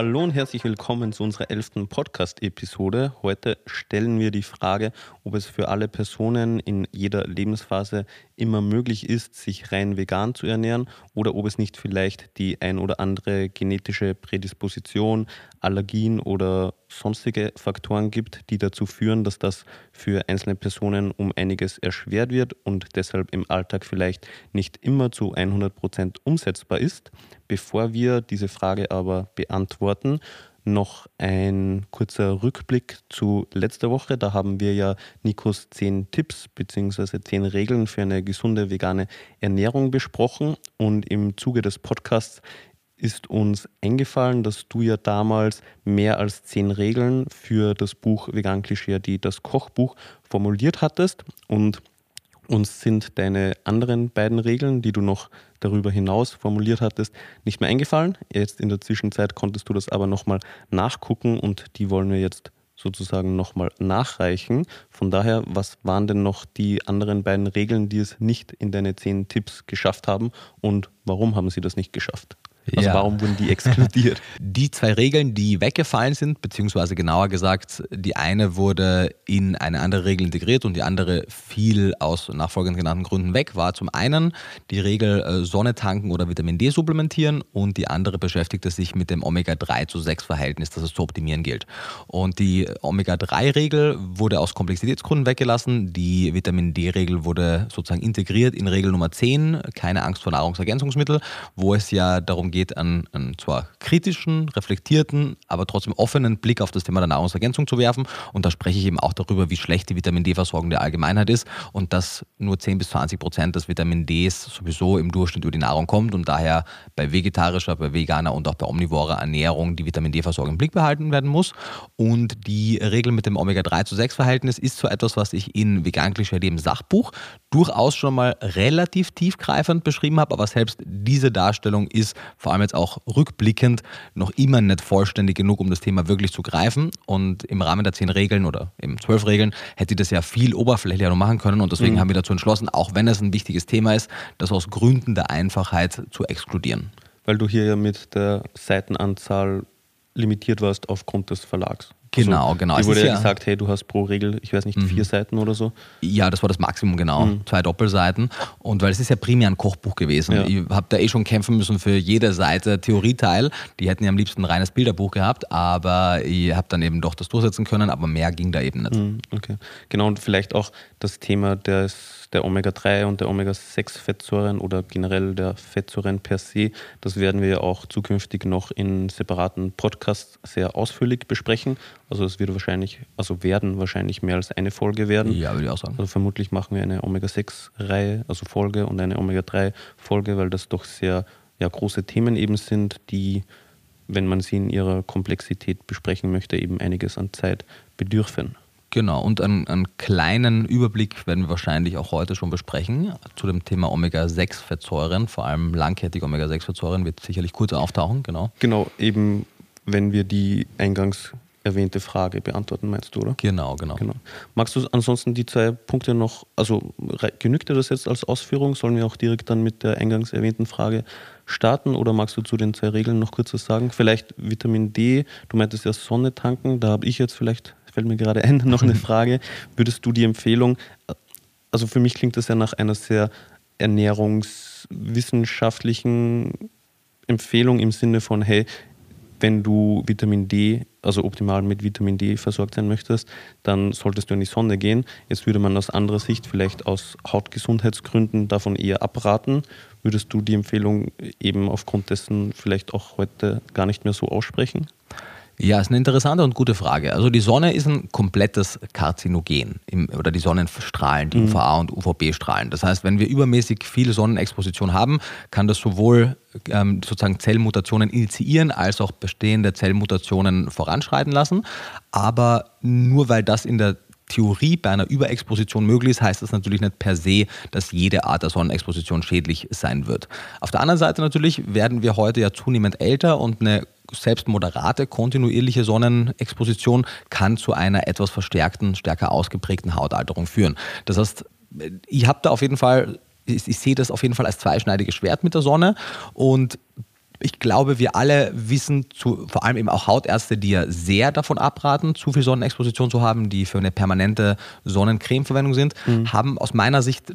Hallo und herzlich willkommen zu unserer elften Podcast-Episode. Heute stellen wir die Frage, ob es für alle Personen in jeder Lebensphase immer möglich ist, sich rein vegan zu ernähren oder ob es nicht vielleicht die ein oder andere genetische Prädisposition, Allergien oder sonstige Faktoren gibt, die dazu führen, dass das für einzelne Personen um einiges erschwert wird und deshalb im Alltag vielleicht nicht immer zu 100 Prozent umsetzbar ist. Bevor wir diese Frage aber beantworten, noch ein kurzer Rückblick zu letzter Woche. Da haben wir ja Nikos zehn Tipps bzw. zehn Regeln für eine gesunde vegane Ernährung besprochen. Und im Zuge des Podcasts ist uns eingefallen, dass du ja damals mehr als zehn Regeln für das Buch Vegan Klischee, die das Kochbuch formuliert hattest. Und uns sind deine anderen beiden Regeln, die du noch darüber hinaus formuliert hattest, nicht mehr eingefallen. Jetzt in der Zwischenzeit konntest du das aber nochmal nachgucken und die wollen wir jetzt sozusagen nochmal nachreichen. Von daher, was waren denn noch die anderen beiden Regeln, die es nicht in deine zehn Tipps geschafft haben und warum haben sie das nicht geschafft? Also ja. warum wurden die exkludiert? Die zwei Regeln, die weggefallen sind, beziehungsweise genauer gesagt, die eine wurde in eine andere Regel integriert und die andere fiel aus nachfolgend genannten Gründen weg, war zum einen die Regel äh, Sonne tanken oder Vitamin D supplementieren und die andere beschäftigte sich mit dem Omega-3 zu 6 Verhältnis, das es zu optimieren gilt. Und die Omega-3-Regel wurde aus Komplexitätsgründen weggelassen, die Vitamin D-Regel wurde sozusagen integriert in Regel Nummer 10, keine Angst vor Nahrungsergänzungsmitteln, wo es ja darum geht, einen, einen zwar kritischen, reflektierten, aber trotzdem offenen Blick auf das Thema der Nahrungsergänzung zu werfen. Und da spreche ich eben auch darüber, wie schlecht die Vitamin D-Versorgung der Allgemeinheit ist und dass nur 10 bis 20 Prozent des Vitamin Ds sowieso im Durchschnitt über die Nahrung kommt und daher bei vegetarischer, bei veganer und auch bei omnivorer Ernährung die Vitamin D-Versorgung im Blick behalten werden muss. Und die Regel mit dem Omega-3 zu 6 Verhältnis ist so etwas, was ich in Vegan Klischee dem Sachbuch durchaus schon mal relativ tiefgreifend beschrieben habe, aber selbst diese Darstellung ist vor allem jetzt auch rückblickend noch immer nicht vollständig genug, um das Thema wirklich zu greifen. Und im Rahmen der zehn Regeln oder eben zwölf Regeln hätte ich das ja viel oberflächlicher noch machen können. Und deswegen mhm. haben wir dazu entschlossen, auch wenn es ein wichtiges Thema ist, das aus Gründen der Einfachheit zu exkludieren. Weil du hier ja mit der Seitenanzahl limitiert warst aufgrund des Verlags. Genau, also, genau. Die wurde ja gesagt, hey, du hast pro Regel, ich weiß nicht, mhm. vier Seiten oder so. Ja, das war das Maximum, genau. Mhm. Zwei Doppelseiten. Und weil es ist ja primär ein Kochbuch gewesen. Ja. Ich habe da eh schon kämpfen müssen für jede Seite Theorieteil. Die hätten ja am liebsten ein reines Bilderbuch gehabt, aber ich habe dann eben doch das durchsetzen können, aber mehr ging da eben nicht. Mhm, okay. Genau, und vielleicht auch das Thema des der Omega-3 und der Omega-6-Fettsäuren oder generell der Fettsäuren per se, das werden wir auch zukünftig noch in separaten Podcasts sehr ausführlich besprechen. Also es wird wahrscheinlich, also werden wahrscheinlich mehr als eine Folge werden. Ja, würde ich auch sagen. Also vermutlich machen wir eine Omega-6-Reihe, also Folge und eine Omega-3-Folge, weil das doch sehr ja, große Themen eben sind, die, wenn man sie in ihrer Komplexität besprechen möchte, eben einiges an Zeit bedürfen. Genau, und einen, einen, kleinen Überblick werden wir wahrscheinlich auch heute schon besprechen zu dem Thema Omega-6-Fettsäuren, vor allem langkettige Omega-6-Fettsäuren wird sicherlich kurz auftauchen, genau. Genau, eben wenn wir die eingangs erwähnte Frage beantworten, meinst du, oder? Genau, genau. genau. Magst du ansonsten die zwei Punkte noch, also genügt dir das jetzt als Ausführung? Sollen wir auch direkt dann mit der eingangs erwähnten Frage starten oder magst du zu den zwei Regeln noch kurz was sagen? Vielleicht Vitamin D, du meintest ja Sonne tanken, da habe ich jetzt vielleicht fällt mir gerade ein, noch eine Frage. Würdest du die Empfehlung, also für mich klingt das ja nach einer sehr ernährungswissenschaftlichen Empfehlung im Sinne von, hey, wenn du Vitamin D, also optimal mit Vitamin D versorgt sein möchtest, dann solltest du in die Sonne gehen. Jetzt würde man aus anderer Sicht vielleicht aus Hautgesundheitsgründen davon eher abraten. Würdest du die Empfehlung eben aufgrund dessen vielleicht auch heute gar nicht mehr so aussprechen? Ja, ist eine interessante und gute Frage. Also die Sonne ist ein komplettes Karzinogen im, oder die Sonnenstrahlen, die mhm. UVA und UVB-Strahlen. Das heißt, wenn wir übermäßig viel Sonnenexposition haben, kann das sowohl ähm, sozusagen Zellmutationen initiieren als auch bestehende Zellmutationen voranschreiten lassen. Aber nur weil das in der Theorie bei einer Überexposition möglich ist, heißt das natürlich nicht per se, dass jede Art der Sonnenexposition schädlich sein wird. Auf der anderen Seite natürlich werden wir heute ja zunehmend älter und eine selbst moderate, kontinuierliche Sonnenexposition kann zu einer etwas verstärkten, stärker ausgeprägten Hautalterung führen. Das heißt, ich habe da auf jeden Fall, ich, ich sehe das auf jeden Fall als zweischneidiges Schwert mit der Sonne und ich glaube, wir alle wissen, zu, vor allem eben auch Hautärzte, die ja sehr davon abraten, zu viel Sonnenexposition zu haben, die für eine permanente Sonnencremeverwendung sind, mhm. haben aus meiner Sicht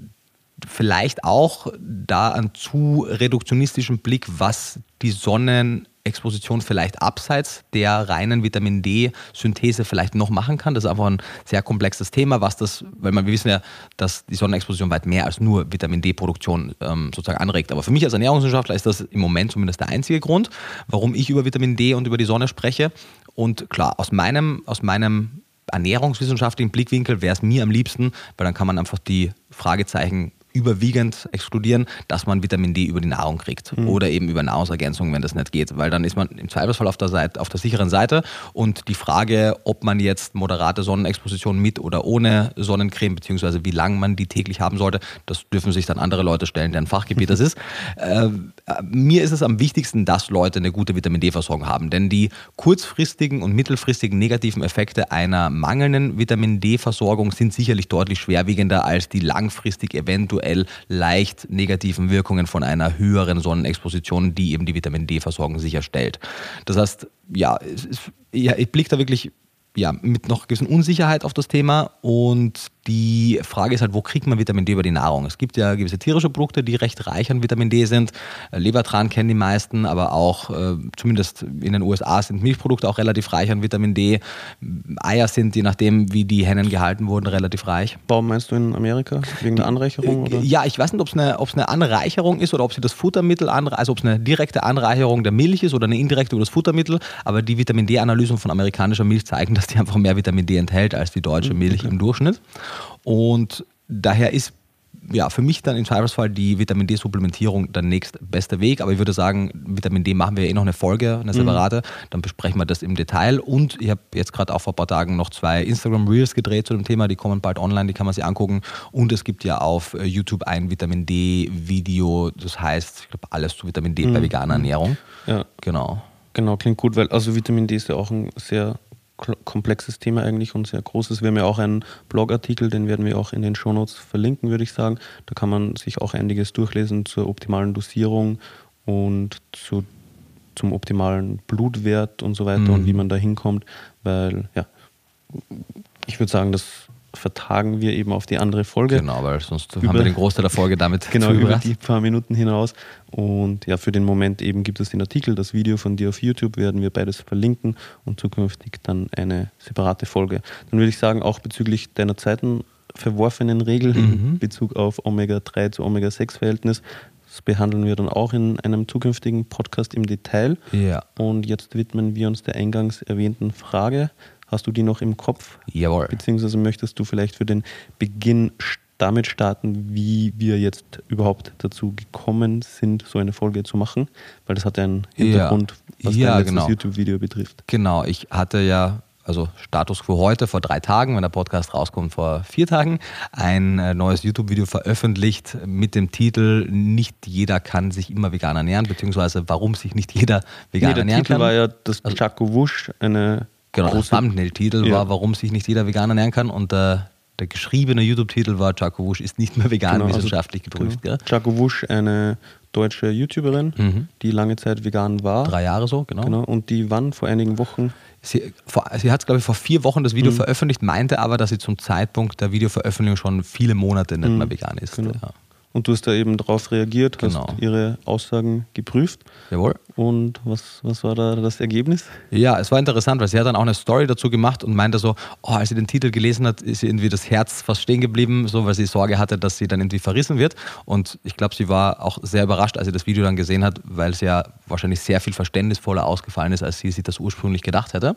vielleicht auch da einen zu reduktionistischen Blick, was die Sonnen Exposition vielleicht abseits der reinen Vitamin D-Synthese vielleicht noch machen kann. Das ist einfach ein sehr komplexes Thema, was das, weil man, wir wissen ja, dass die Sonnenexposition weit mehr als nur Vitamin D-Produktion ähm, sozusagen anregt. Aber für mich als Ernährungswissenschaftler ist das im Moment zumindest der einzige Grund, warum ich über Vitamin D und über die Sonne spreche. Und klar, aus meinem, aus meinem ernährungswissenschaftlichen Blickwinkel wäre es mir am liebsten, weil dann kann man einfach die Fragezeichen überwiegend exkludieren, dass man Vitamin D über die Nahrung kriegt mhm. oder eben über Nahrungsergänzungen, wenn das nicht geht, weil dann ist man im Zweifelsfall auf der, Seite, auf der sicheren Seite und die Frage, ob man jetzt moderate Sonnenexposition mit oder ohne Sonnencreme, beziehungsweise wie lange man die täglich haben sollte, das dürfen sich dann andere Leute stellen, deren Fachgebiet das ist. Äh, mir ist es am wichtigsten, dass Leute eine gute Vitamin D-Versorgung haben, denn die kurzfristigen und mittelfristigen negativen Effekte einer mangelnden Vitamin D-Versorgung sind sicherlich deutlich schwerwiegender als die langfristig eventuell eventuell leicht negativen Wirkungen von einer höheren Sonnenexposition, die eben die Vitamin D-Versorgung sicherstellt. Das heißt, ja, ich blicke da wirklich ja, mit noch gewissen Unsicherheit auf das Thema und die Frage ist halt, wo kriegt man Vitamin D über die Nahrung? Es gibt ja gewisse tierische Produkte, die recht reich an Vitamin D sind. Äh, Lebertran kennen die meisten, aber auch äh, zumindest in den USA sind Milchprodukte auch relativ reich an Vitamin D. Eier sind, je nachdem, wie die Hennen gehalten wurden, relativ reich. Warum meinst du in Amerika? Wegen der Anreicherung? Oder? Ja, ich weiß nicht, ob es eine, eine Anreicherung ist oder ob sie das Futtermittel, anre also ob es eine direkte Anreicherung der Milch ist oder eine indirekte über das Futtermittel. Aber die Vitamin D-Analysen von amerikanischer Milch zeigen, dass die einfach mehr Vitamin D enthält als die deutsche hm, Milch okay. im Durchschnitt. Und daher ist ja, für mich dann im Zweifelsfall die Vitamin D-Supplementierung der nächstbeste Weg. Aber ich würde sagen, Vitamin D machen wir eh noch eine Folge, eine mhm. separate. Mhm. Dann besprechen wir das im Detail. Und ich habe jetzt gerade auch vor ein paar Tagen noch zwei Instagram Reels gedreht zu dem Thema. Die kommen bald online, die kann man sich angucken. Und es gibt ja auf äh, YouTube ein Vitamin D-Video. Das heißt, ich glaube, alles zu Vitamin D mhm. bei veganer Ernährung. Ja. Genau. Genau, klingt gut, weil also Vitamin D ist ja auch ein sehr komplexes Thema eigentlich und sehr großes. Wir haben ja auch einen Blogartikel, den werden wir auch in den Shownotes verlinken, würde ich sagen. Da kann man sich auch einiges durchlesen zur optimalen Dosierung und zu, zum optimalen Blutwert und so weiter mhm. und wie man da hinkommt, weil ja, ich würde sagen, das vertagen wir eben auf die andere Folge. Genau, weil sonst über, haben wir den Großteil der Folge damit Genau, über die paar Minuten hinaus. Und ja, für den Moment eben gibt es den Artikel, das Video von dir auf YouTube werden wir beides verlinken und zukünftig dann eine separate Folge. Dann würde ich sagen, auch bezüglich deiner Zeiten verworfenen Regel mhm. in Bezug auf Omega-3 zu Omega-6-Verhältnis. Das behandeln wir dann auch in einem zukünftigen Podcast im Detail. Ja. Und jetzt widmen wir uns der eingangs erwähnten Frage. Hast du die noch im Kopf? Jawohl. Beziehungsweise möchtest du vielleicht für den Beginn damit starten, wie wir jetzt überhaupt dazu gekommen sind, so eine Folge zu machen? Weil das hat ja einen Hintergrund, ja. was ja, dein genau. YouTube-Video betrifft. Genau, ich hatte ja also Status quo heute, vor drei Tagen, wenn der Podcast rauskommt, vor vier Tagen, ein äh, neues YouTube-Video veröffentlicht mit dem Titel Nicht jeder kann sich immer vegan ernähren, beziehungsweise warum sich nicht jeder vegan nee, ernähren Titel kann. war ja das also, Chaco Wusch, eine Genau, der Thumbnail-Titel ja. war, warum sich nicht jeder vegan ernähren kann und der, der geschriebene YouTube-Titel war Chaco Wusch ist nicht mehr vegan genau, also wissenschaftlich also, geprüft. Genau. Chaco Wusch, eine deutsche YouTuberin, mhm. die lange Zeit vegan war. Drei Jahre so, genau. genau. Und die wann vor einigen Wochen Sie, vor, sie hat, glaube ich, vor vier Wochen das Video mhm. veröffentlicht, meinte aber, dass sie zum Zeitpunkt der Videoveröffentlichung schon viele Monate nicht mhm. mehr vegan ist. Genau. Ja. Und du hast da eben darauf reagiert, genau. hast ihre Aussagen geprüft. Jawohl. Und was, was war da das Ergebnis? Ja, es war interessant, weil sie hat dann auch eine Story dazu gemacht und meinte so, oh, als sie den Titel gelesen hat, ist ihr irgendwie das Herz fast stehen geblieben, so weil sie Sorge hatte, dass sie dann irgendwie verrissen wird. Und ich glaube, sie war auch sehr überrascht, als sie das Video dann gesehen hat, weil es ja wahrscheinlich sehr viel verständnisvoller ausgefallen ist, als sie sich das ursprünglich gedacht hätte.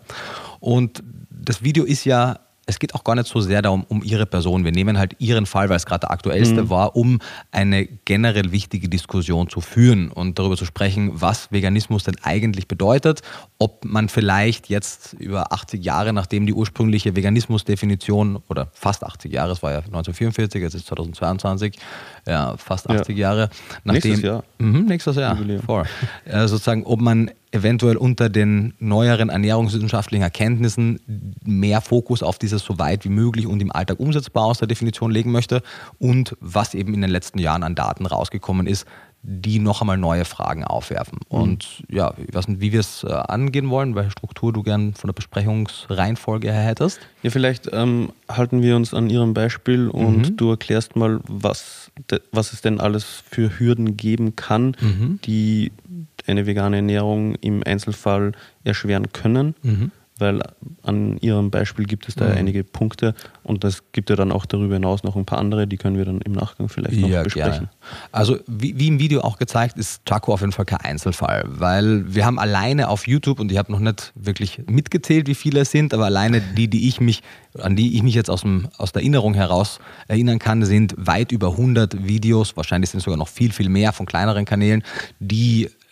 Und das Video ist ja es geht auch gar nicht so sehr darum, um ihre Person. Wir nehmen halt ihren Fall, weil es gerade der aktuellste mhm. war, um eine generell wichtige Diskussion zu führen und darüber zu sprechen, was Veganismus denn eigentlich bedeutet, ob man vielleicht jetzt über 80 Jahre, nachdem die ursprüngliche Veganismusdefinition oder fast 80 Jahre, es war ja 1944, jetzt ist 2022, ja, fast 80 ja. Jahre, nachdem, nächstes Jahr. Mh, nächstes Jahr, vor, äh, sozusagen, ob man eventuell unter den neueren ernährungswissenschaftlichen Erkenntnissen mehr Fokus auf dieses so weit wie möglich und im Alltag umsetzbar aus der Definition legen möchte und was eben in den letzten Jahren an Daten rausgekommen ist, die noch einmal neue Fragen aufwerfen. Mhm. Und ja, ich weiß nicht, wie wir es äh, angehen wollen, welche Struktur du gern von der Besprechungsreihenfolge her hättest. Ja, vielleicht ähm, halten wir uns an Ihrem Beispiel und mhm. du erklärst mal, was, was es denn alles für Hürden geben kann, mhm. die eine vegane Ernährung im Einzelfall erschweren können. Mhm weil an Ihrem Beispiel gibt es da mhm. einige Punkte und es gibt ja dann auch darüber hinaus noch ein paar andere, die können wir dann im Nachgang vielleicht noch ja, besprechen. Gerne. Also wie, wie, im Video auch gezeigt, ist Taco auf jeden Fall kein Einzelfall, weil wir haben alleine auf YouTube und ich habe noch nicht wirklich mitgezählt, wie viele es sind, aber alleine die, die ich mich, an die ich mich jetzt aus, dem, aus der Erinnerung heraus erinnern kann, sind weit über 100 Videos, wahrscheinlich sind es sogar noch viel, viel mehr von kleineren Kanälen, die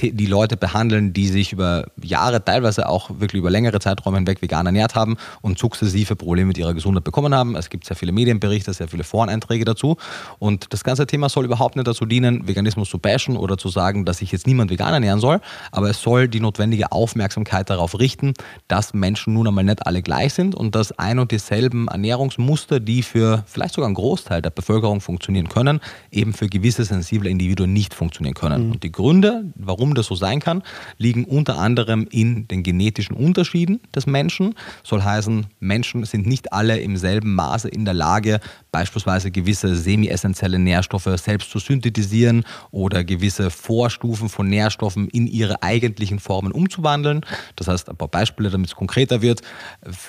die Leute behandeln, die sich über Jahre, teilweise auch wirklich über längere Zeiträume hinweg vegan ernährt haben und sukzessive Probleme mit ihrer Gesundheit bekommen haben. Es gibt sehr viele Medienberichte, sehr viele Foreneinträge dazu. Und das ganze Thema soll überhaupt nicht dazu dienen, Veganismus zu bashen oder zu sagen, dass sich jetzt niemand vegan ernähren soll, aber es soll die notwendige Aufmerksamkeit darauf richten, dass Menschen nun einmal nicht alle gleich sind und dass ein und dieselben Ernährungsmuster, die für vielleicht sogar einen Großteil der Bevölkerung funktionieren können, eben für gewisse sensible Individuen nicht funktionieren können. Mhm. Und die Gründe, warum warum das so sein kann, liegen unter anderem in den genetischen Unterschieden des Menschen. Soll heißen, Menschen sind nicht alle im selben Maße in der Lage, beispielsweise gewisse semi-essentielle Nährstoffe selbst zu synthetisieren oder gewisse Vorstufen von Nährstoffen in ihre eigentlichen Formen umzuwandeln. Das heißt, ein paar Beispiele, damit es konkreter wird.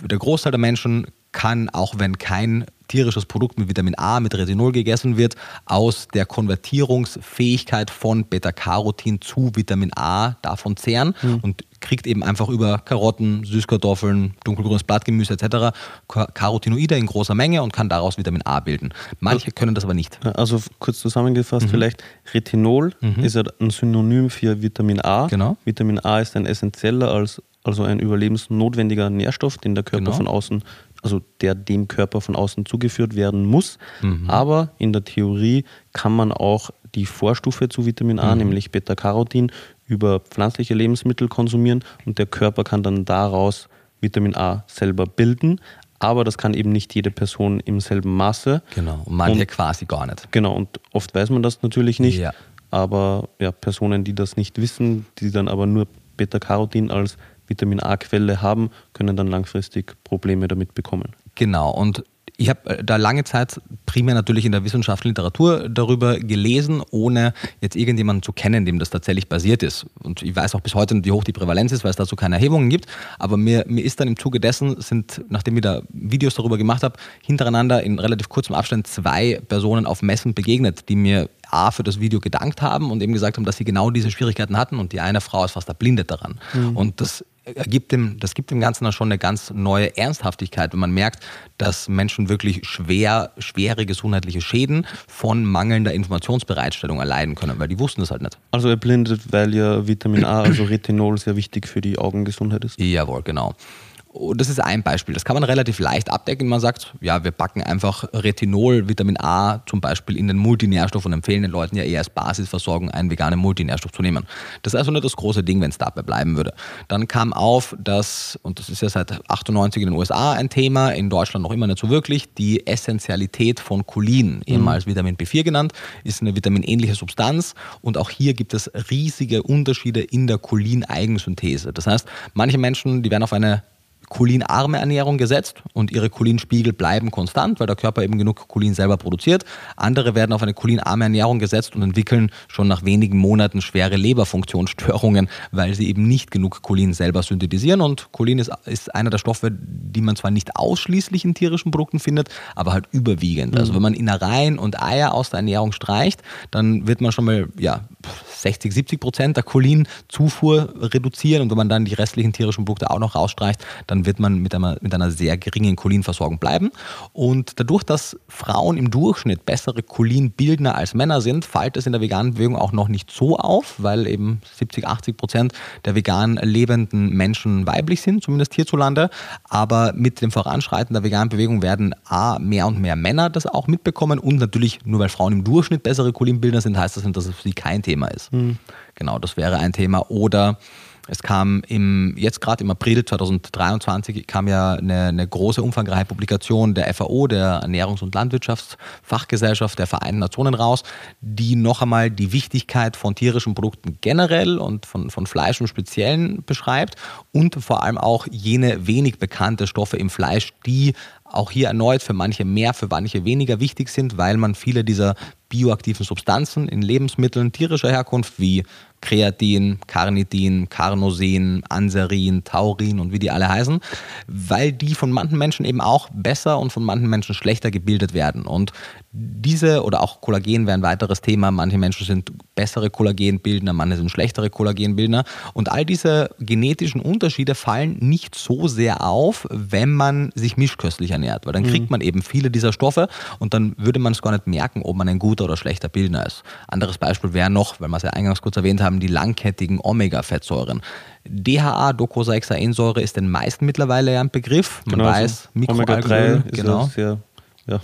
Der Großteil der Menschen kann, auch wenn kein tierisches Produkt mit Vitamin A, mit Retinol gegessen wird, aus der Konvertierungsfähigkeit von Beta-Carotin zu Vitamin A davon zehren mhm. und kriegt eben einfach über Karotten, Süßkartoffeln, dunkelgrünes Blattgemüse etc. Carotinoide in großer Menge und kann daraus Vitamin A bilden. Manche können das aber nicht. Also kurz zusammengefasst mhm. vielleicht, Retinol mhm. ist ja ein Synonym für Vitamin A. Genau. Vitamin A ist ein essentieller als also ein überlebensnotwendiger Nährstoff, den der Körper genau. von außen also der dem Körper von außen zugeführt werden muss. Mhm. Aber in der Theorie kann man auch die Vorstufe zu Vitamin A, mhm. nämlich Beta-Carotin, über pflanzliche Lebensmittel konsumieren und der Körper kann dann daraus Vitamin A selber bilden. Aber das kann eben nicht jede Person im selben Maße. Genau, und manche und, quasi gar nicht. Genau, und oft weiß man das natürlich nicht. Ja. Aber ja, Personen, die das nicht wissen, die dann aber nur Beta-Carotin als Vitamin A-Quelle haben, können dann langfristig Probleme damit bekommen. Genau, und ich habe äh, da lange Zeit primär natürlich in der wissenschaftlichen Literatur darüber gelesen, ohne jetzt irgendjemanden zu kennen, dem das tatsächlich basiert ist. Und ich weiß auch bis heute nicht, wie hoch die Prävalenz ist, weil es dazu keine Erhebungen gibt. Aber mir, mir ist dann im Zuge dessen, sind, nachdem ich da Videos darüber gemacht habe, hintereinander in relativ kurzem Abstand zwei Personen auf Messen begegnet, die mir A für das Video gedankt haben und eben gesagt haben, dass sie genau diese Schwierigkeiten hatten und die eine Frau ist fast erblindet daran. Mhm. Und das gibt dem, das gibt dem Ganzen dann schon eine ganz neue Ernsthaftigkeit, wenn man merkt, dass Menschen wirklich schwer, schwere gesundheitliche Schäden von mangelnder Informationsbereitstellung erleiden können, weil die wussten das halt nicht. Also erblindet, weil ja Vitamin A, also Retinol, sehr wichtig für die Augengesundheit ist. Jawohl, genau. Und das ist ein Beispiel. Das kann man relativ leicht abdecken. Man sagt, ja, wir packen einfach Retinol, Vitamin A zum Beispiel in den Multinährstoff und empfehlen den Leuten ja eher als Basisversorgung einen veganen Multinährstoff zu nehmen. Das ist also nicht das große Ding, wenn es dabei bleiben würde. Dann kam auf, dass, und das ist ja seit 98 in den USA ein Thema, in Deutschland noch immer nicht so wirklich, die Essentialität von Cholin, ehemals mhm. Vitamin B4 genannt, ist eine vitaminähnliche Substanz und auch hier gibt es riesige Unterschiede in der Cholin-Eigensynthese. Das heißt, manche Menschen, die werden auf eine cholinarme Ernährung gesetzt und ihre Cholinspiegel bleiben konstant, weil der Körper eben genug Cholin selber produziert. Andere werden auf eine cholinarme Ernährung gesetzt und entwickeln schon nach wenigen Monaten schwere Leberfunktionsstörungen, weil sie eben nicht genug Cholin selber synthetisieren. Und Cholin ist, ist einer der Stoffe, die man zwar nicht ausschließlich in tierischen Produkten findet, aber halt überwiegend. Also mhm. Also wenn man Innereien und Eier aus der Ernährung streicht, dann wird man schon mal ja, 60, 70 Prozent der Cholinzufuhr reduzieren und wenn man dann die restlichen tierischen Produkte auch noch rausstreicht, dann wird man mit einer, mit einer sehr geringen Cholinversorgung bleiben. Und dadurch, dass Frauen im Durchschnitt bessere Cholinbildner als Männer sind, fällt es in der veganen Bewegung auch noch nicht so auf, weil eben 70, 80 Prozent der vegan lebenden Menschen weiblich sind, zumindest hierzulande. Aber mit dem Voranschreiten der veganen Bewegung werden A, mehr und mehr Männer das auch mitbekommen und natürlich, nur weil Frauen im Durchschnitt bessere Cholinbildner sind, heißt das nicht, dass es für sie kein Thema ist. Mhm. Genau, das wäre ein Thema. Oder es kam im, jetzt gerade im April 2023 kam ja eine, eine, große, umfangreiche Publikation der FAO, der Ernährungs- und Landwirtschaftsfachgesellschaft der Vereinten Nationen raus, die noch einmal die Wichtigkeit von tierischen Produkten generell und von, von Fleisch im Speziellen beschreibt und vor allem auch jene wenig bekannte Stoffe im Fleisch, die auch hier erneut für manche mehr, für manche weniger wichtig sind, weil man viele dieser bioaktiven Substanzen in Lebensmitteln tierischer Herkunft wie Kreatin, Carnitin, Carnosin, Anserin, Taurin und wie die alle heißen, weil die von manchen Menschen eben auch besser und von manchen Menschen schlechter gebildet werden. Und diese oder auch Kollagen wäre ein weiteres Thema. Manche Menschen sind bessere Kollagenbildner, manche sind schlechtere Kollagenbildner. Und all diese genetischen Unterschiede fallen nicht so sehr auf, wenn man sich mischköstlich ernährt, weil dann mhm. kriegt man eben viele dieser Stoffe und dann würde man es gar nicht merken, ob man ein guter oder schlechter Bildner ist. Anderes Beispiel wäre noch, weil wir es ja eingangs kurz erwähnt haben, die langkettigen Omega-Fettsäuren. DHA, Docosahexaensäure, ist den meisten mittlerweile ja ein Begriff. Man genau, weiß, Mikroalgenöl, Omega-3 genau. ist sehr ja,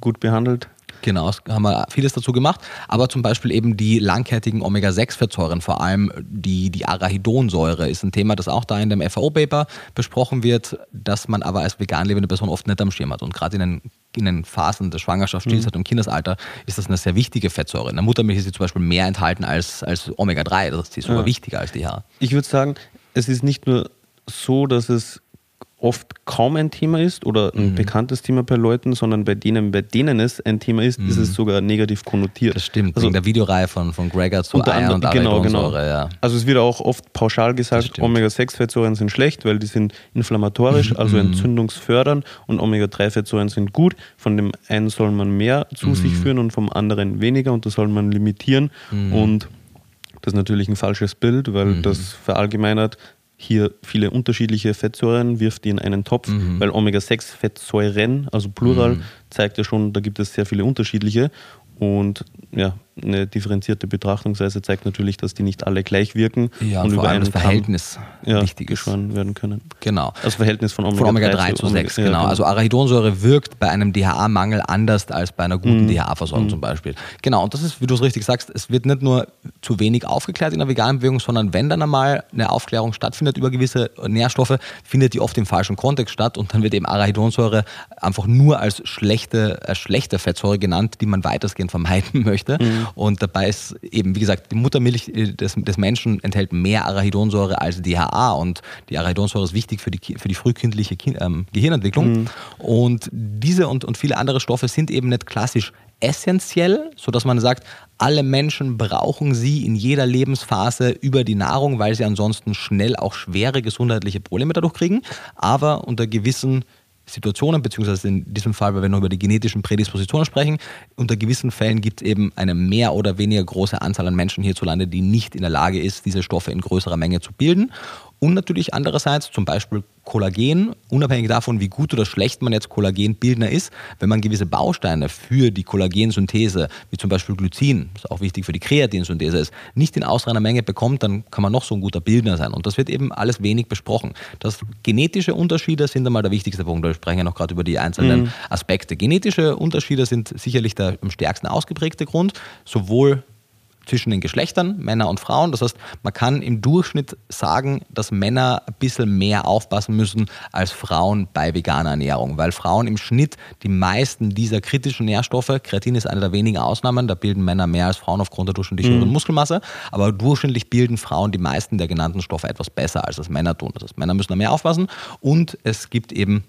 gut behandelt. Genau, haben wir vieles dazu gemacht. Aber zum Beispiel eben die langkettigen Omega-6-Fettsäuren, vor allem die, die Arachidonsäure, ist ein Thema, das auch da in dem FAO-Paper besprochen wird, das man aber als vegan lebende Person oft nicht am Schirm hat. Und gerade in den, in den Phasen der Schwangerschaft, Stillzeit mhm. und Kindesalter ist das eine sehr wichtige Fettsäure. In der Muttermilch ist sie zum Beispiel mehr enthalten als, als Omega-3. Das ist sogar ja. wichtiger als DHA. Ich würde sagen, es ist nicht nur so, dass es oft kaum ein Thema ist oder ein mhm. bekanntes Thema bei Leuten, sondern bei denen, bei denen es ein Thema ist, mhm. ist es sogar negativ konnotiert. Das stimmt, also, wegen der Videoreihe von, von Gregor zu Eier anderem, und genau, genau. Ja. Also es wird auch oft pauschal gesagt, Omega-6-Fettsäuren sind schlecht, weil die sind inflammatorisch, also mhm. entzündungsfördernd und Omega-3-Fettsäuren sind gut. Von dem einen soll man mehr zu sich mhm. führen und vom anderen weniger und das soll man limitieren mhm. und das ist natürlich ein falsches Bild, weil mhm. das verallgemeinert hier viele unterschiedliche Fettsäuren, wirft die in einen Topf, mhm. weil Omega-6-Fettsäuren, also Plural, mhm. zeigt ja schon, da gibt es sehr viele unterschiedliche. Und ja, eine differenzierte Betrachtungsweise zeigt natürlich, dass die nicht alle gleich wirken ja, und, und über ein Verhältnis ja, wichtig ist. werden können. Genau. Das Verhältnis von Omega-3 Omega zu, zu 6, Omega, genau. genau. Also Arachidonsäure wirkt bei einem DHA-Mangel anders als bei einer guten mhm. DHA-Versorgung mhm. zum Beispiel. Genau, und das ist, wie du es richtig sagst, es wird nicht nur zu wenig aufgeklärt in der veganen Bewegung, sondern wenn dann einmal eine Aufklärung stattfindet über gewisse Nährstoffe, findet die oft im falschen Kontext statt und dann wird eben Arachidonsäure einfach nur als schlechte, als schlechte Fettsäure genannt, die man weitestgehend vermeiden möchte. Mhm. Und dabei ist eben, wie gesagt, die Muttermilch äh, des, des Menschen enthält mehr Arachidonsäure als DHA und die Arachidonsäure ist wichtig für die, für die frühkindliche ähm, Gehirnentwicklung. Mhm. Und diese und, und viele andere Stoffe sind eben nicht klassisch essentiell, sodass man sagt, alle Menschen brauchen sie in jeder Lebensphase über die Nahrung, weil sie ansonsten schnell auch schwere gesundheitliche Probleme dadurch kriegen, aber unter gewissen Situationen, beziehungsweise in diesem Fall, weil wir noch über die genetischen Prädispositionen sprechen, unter gewissen Fällen gibt es eben eine mehr oder weniger große Anzahl an Menschen hierzulande, die nicht in der Lage ist, diese Stoffe in größerer Menge zu bilden. Und natürlich andererseits zum Beispiel Kollagen, unabhängig davon, wie gut oder schlecht man jetzt Kollagenbildner ist, wenn man gewisse Bausteine für die Kollagensynthese, wie zum Beispiel Glycin, was auch wichtig für die Kreatinsynthese ist, nicht in ausreichender Menge bekommt, dann kann man noch so ein guter Bildner sein. Und das wird eben alles wenig besprochen. Das genetische Unterschiede sind einmal der wichtigste Punkt. Wir sprechen ja noch gerade über die einzelnen mhm. Aspekte. Genetische Unterschiede sind sicherlich der am stärksten ausgeprägte Grund, sowohl zwischen den Geschlechtern, Männer und Frauen. Das heißt, man kann im Durchschnitt sagen, dass Männer ein bisschen mehr aufpassen müssen als Frauen bei veganer Ernährung, weil Frauen im Schnitt die meisten dieser kritischen Nährstoffe, Kreatin ist eine der wenigen Ausnahmen, da bilden Männer mehr als Frauen aufgrund der durchschnittlichen mhm. Muskelmasse, aber durchschnittlich bilden Frauen die meisten der genannten Stoffe etwas besser, als das Männer tun. Das heißt, Männer müssen da mehr aufpassen und es gibt eben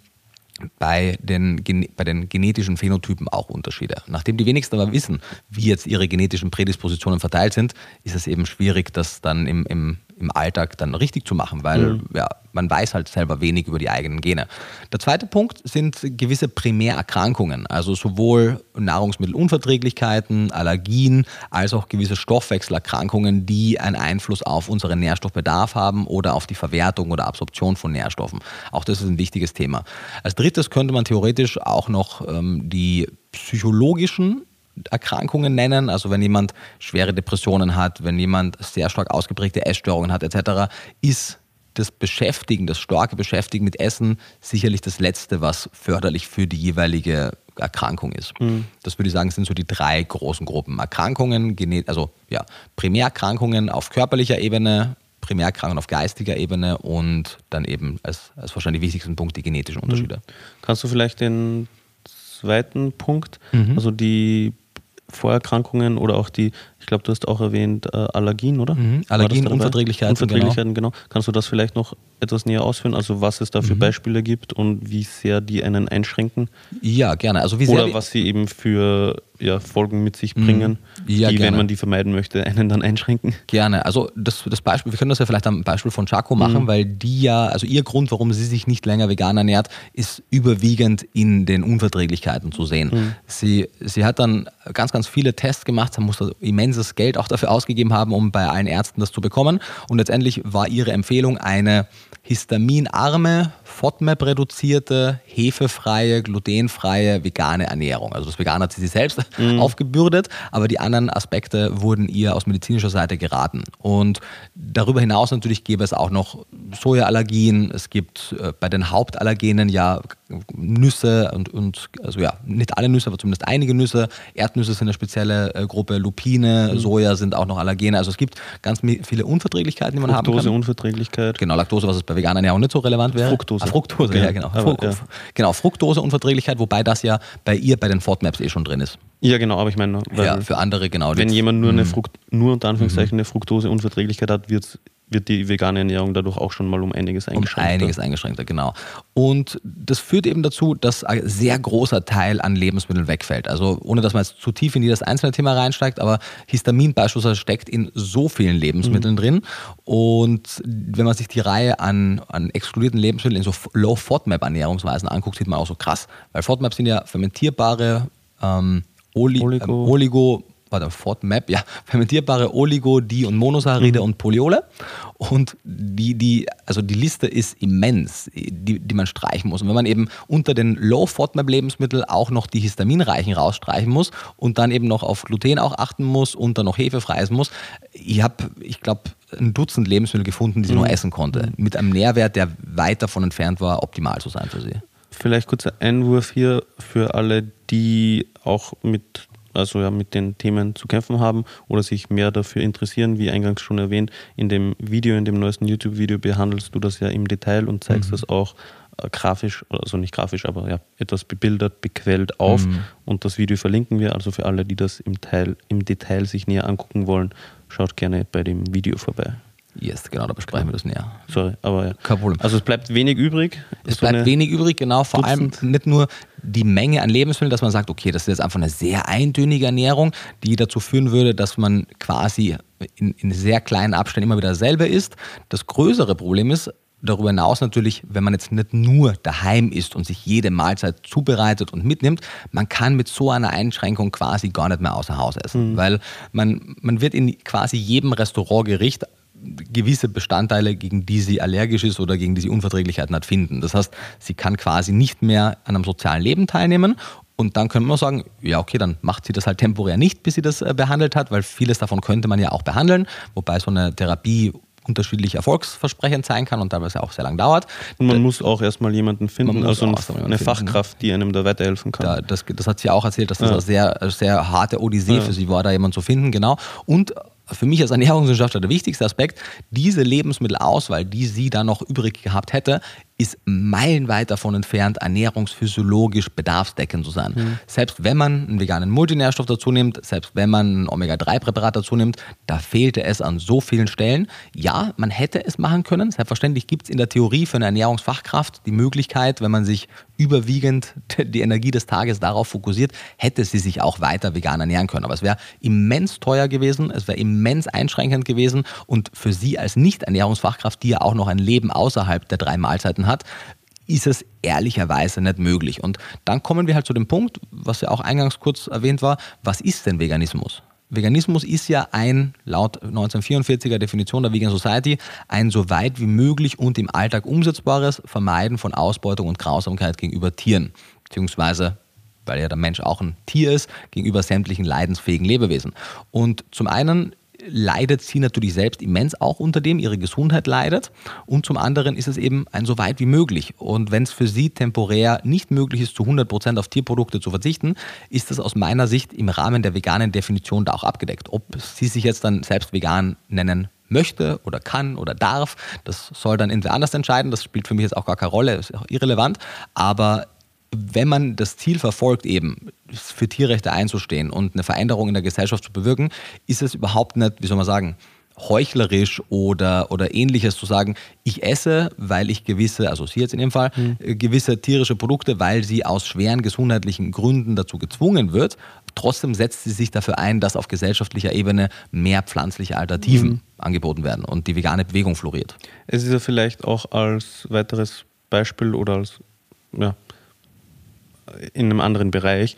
bei den, bei den genetischen Phänotypen auch Unterschiede. Nachdem die wenigsten aber wissen, wie jetzt ihre genetischen Prädispositionen verteilt sind, ist es eben schwierig, das dann im, im, im Alltag dann richtig zu machen, weil mhm. ja, man weiß halt selber wenig über die eigenen Gene. Der zweite Punkt sind gewisse Primärerkrankungen, also sowohl Nahrungsmittelunverträglichkeiten, Allergien, als auch gewisse Stoffwechselerkrankungen, die einen Einfluss auf unseren Nährstoffbedarf haben oder auf die Verwertung oder Absorption von Nährstoffen. Auch das ist ein wichtiges Thema. Als drittes könnte man theoretisch auch noch ähm, die psychologischen Erkrankungen nennen. Also wenn jemand schwere Depressionen hat, wenn jemand sehr stark ausgeprägte Essstörungen hat etc., ist das Beschäftigen, das starke Beschäftigen mit Essen sicherlich das Letzte, was förderlich für die jeweilige Erkrankung ist. Mhm. Das würde ich sagen, sind so die drei großen Gruppen. Erkrankungen, also ja, Primärerkrankungen auf körperlicher Ebene, Primärerkrankungen auf geistiger Ebene und dann eben als, als wahrscheinlich wichtigsten Punkt die genetischen mhm. Unterschiede. Mhm. Kannst du vielleicht den zweiten Punkt, mhm. also die Vorerkrankungen oder auch die, ich glaube, du hast auch erwähnt, äh, Allergien, oder? Mhm. Allergien, Unverträglichkeiten. Unverträglichkeiten, genau. genau. Kannst du das vielleicht noch etwas näher ausführen? Also was es da für mhm. Beispiele gibt und wie sehr die einen einschränken? Ja, gerne. Also wie sehr oder was sie eben für ja, Folgen mit sich bringen, mhm. ja, die, gerne. wenn man die vermeiden möchte, einen dann einschränken? Gerne. Also das, das Beispiel, wir können das ja vielleicht am Beispiel von Chaco machen, mhm. weil die ja, also ihr Grund, warum sie sich nicht länger vegan ernährt, ist überwiegend in den Unverträglichkeiten zu sehen. Mhm. Sie, sie hat dann ganz, ganz viele Tests gemacht, sie musste immenses Geld auch dafür ausgegeben haben, um bei allen Ärzten das zu bekommen. Und letztendlich war ihre Empfehlung eine histaminarme, FODMAP-reduzierte, hefefreie, glutenfreie, vegane Ernährung. Also das Vegan hat sie sich selbst mhm. aufgebürdet, aber die anderen Aspekte wurden ihr aus medizinischer Seite geraten. Und darüber hinaus natürlich gäbe es auch noch Sojaallergien. Es gibt äh, bei den Hauptallergenen ja Nüsse und, und, also ja, nicht alle Nüsse, aber zumindest einige Nüsse. Erdnüsse sind eine spezielle äh, Gruppe, Lupine, mhm. Soja sind auch noch Allergene. Also es gibt ganz viele Unverträglichkeiten, die man Fructose, haben kann. Unverträglichkeit. Genau, Laktose, was es bei Veganern ja auch nicht so relevant wäre. Fructose. Ah, Fructose, okay. ja genau. Aber, ja. Genau, Fructose-Unverträglichkeit, wobei das ja bei ihr bei den FODMAPs eh schon drin ist. Ja, genau, aber ich meine, ja, für andere genau. Wenn jemand nur eine mhm. Frukt, nur unter Anführungszeichen mhm. eine Fructose-Unverträglichkeit hat, wird es wird die vegane Ernährung dadurch auch schon mal um einiges eingeschränkter. Um einiges eingeschränkter, genau. Und das führt eben dazu, dass ein sehr großer Teil an Lebensmitteln wegfällt. Also ohne, dass man jetzt zu tief in jedes einzelne Thema reinsteigt, aber Histamin beispielsweise steckt in so vielen Lebensmitteln mhm. drin. Und wenn man sich die Reihe an, an exkludierten Lebensmitteln in so Low-FODMAP-Ernährungsweisen anguckt, sieht man auch so krass. Weil FODMAP sind ja fermentierbare ähm, Oli Oligo. Ähm, Oligo warte, FODMAP, ja, fermentierbare Oligo, Di- und Monosaccharide mhm. und Poliole. Und die, die, also die Liste ist immens, die, die man streichen muss. Und wenn man eben unter den Low-FODMAP-Lebensmitteln auch noch die histaminreichen rausstreichen muss und dann eben noch auf Gluten auch achten muss und dann noch Hefefrei essen muss, ich habe, ich glaube, ein Dutzend Lebensmittel gefunden, die sie mhm. nur essen konnte. Mit einem Nährwert, der weit davon entfernt war, optimal zu sein für sie. Vielleicht kurzer Einwurf hier für alle, die auch mit also ja, mit den Themen zu kämpfen haben oder sich mehr dafür interessieren, wie eingangs schon erwähnt, in dem Video, in dem neuesten YouTube-Video behandelst du das ja im Detail und zeigst mhm. das auch äh, grafisch, also nicht grafisch, aber ja, etwas bebildert, bequellt auf. Mhm. Und das Video verlinken wir. Also für alle, die das im, Teil, im Detail sich näher angucken wollen, schaut gerne bei dem Video vorbei. Yes, genau, da besprechen wir das näher. Sorry, aber ja. Kein Problem. Also es bleibt wenig übrig. Es so bleibt wenig übrig, genau. Vor Dutzend. allem nicht nur die Menge an Lebensmitteln, dass man sagt, okay, das ist jetzt einfach eine sehr eintönige Ernährung, die dazu führen würde, dass man quasi in, in sehr kleinen Abständen immer wieder dasselbe isst. Das größere Problem ist, darüber hinaus natürlich, wenn man jetzt nicht nur daheim ist und sich jede Mahlzeit zubereitet und mitnimmt, man kann mit so einer Einschränkung quasi gar nicht mehr außer Haus essen, mhm. weil man, man wird in quasi jedem Restaurantgericht gewisse Bestandteile, gegen die sie allergisch ist oder gegen die sie Unverträglichkeiten hat, finden. Das heißt, sie kann quasi nicht mehr an einem sozialen Leben teilnehmen und dann können wir sagen, ja, okay, dann macht sie das halt temporär nicht, bis sie das äh, behandelt hat, weil vieles davon könnte man ja auch behandeln, wobei so eine Therapie unterschiedlich erfolgsversprechend sein kann und teilweise auch sehr lang dauert. Und man da, muss auch erstmal jemanden finden, also eine finden, Fachkraft, die einem da weiterhelfen kann. Da, das, das, hat sie auch erzählt, dass das ja. eine sehr, sehr harte Odyssee ja. für sie war, da jemanden zu finden, genau. Und für mich als Ernährungswissenschaftler der wichtigste Aspekt, diese Lebensmittelauswahl, die sie da noch übrig gehabt hätte, ist meilenweit davon entfernt, ernährungsphysiologisch bedarfsdeckend zu sein. Mhm. Selbst wenn man einen veganen Multinährstoff dazu nimmt, selbst wenn man ein Omega-3-Präparat dazu nimmt, da fehlte es an so vielen Stellen. Ja, man hätte es machen können. Selbstverständlich gibt es in der Theorie für eine Ernährungsfachkraft die Möglichkeit, wenn man sich überwiegend die Energie des Tages darauf fokussiert, hätte sie sich auch weiter vegan ernähren können. Aber es wäre immens teuer gewesen, es wäre immens einschränkend gewesen und für sie als Nicht-Ernährungsfachkraft, die ja auch noch ein Leben außerhalb der drei Mahlzeiten hat, ist es ehrlicherweise nicht möglich. Und dann kommen wir halt zu dem Punkt, was ja auch eingangs kurz erwähnt war, was ist denn Veganismus? Veganismus ist ja ein, laut 1944er Definition der Vegan Society, ein so weit wie möglich und im Alltag umsetzbares Vermeiden von Ausbeutung und Grausamkeit gegenüber Tieren, beziehungsweise weil ja der Mensch auch ein Tier ist, gegenüber sämtlichen leidensfähigen Lebewesen. Und zum einen leidet sie natürlich selbst immens auch unter dem, ihre Gesundheit leidet. Und zum anderen ist es eben ein so weit wie möglich. Und wenn es für sie temporär nicht möglich ist, zu 100 Prozent auf Tierprodukte zu verzichten, ist das aus meiner Sicht im Rahmen der veganen Definition da auch abgedeckt. Ob sie sich jetzt dann selbst vegan nennen möchte oder kann oder darf, das soll dann entweder anders entscheiden. Das spielt für mich jetzt auch gar keine Rolle, ist auch irrelevant. Aber wenn man das Ziel verfolgt, eben für Tierrechte einzustehen und eine Veränderung in der Gesellschaft zu bewirken, ist es überhaupt nicht, wie soll man sagen, heuchlerisch oder, oder ähnliches zu sagen, ich esse, weil ich gewisse, also Sie jetzt in dem Fall, mhm. gewisse tierische Produkte, weil sie aus schweren gesundheitlichen Gründen dazu gezwungen wird. Trotzdem setzt sie sich dafür ein, dass auf gesellschaftlicher Ebene mehr pflanzliche Alternativen mhm. angeboten werden und die vegane Bewegung floriert. Es ist ja vielleicht auch als weiteres Beispiel oder als ja, in einem anderen Bereich,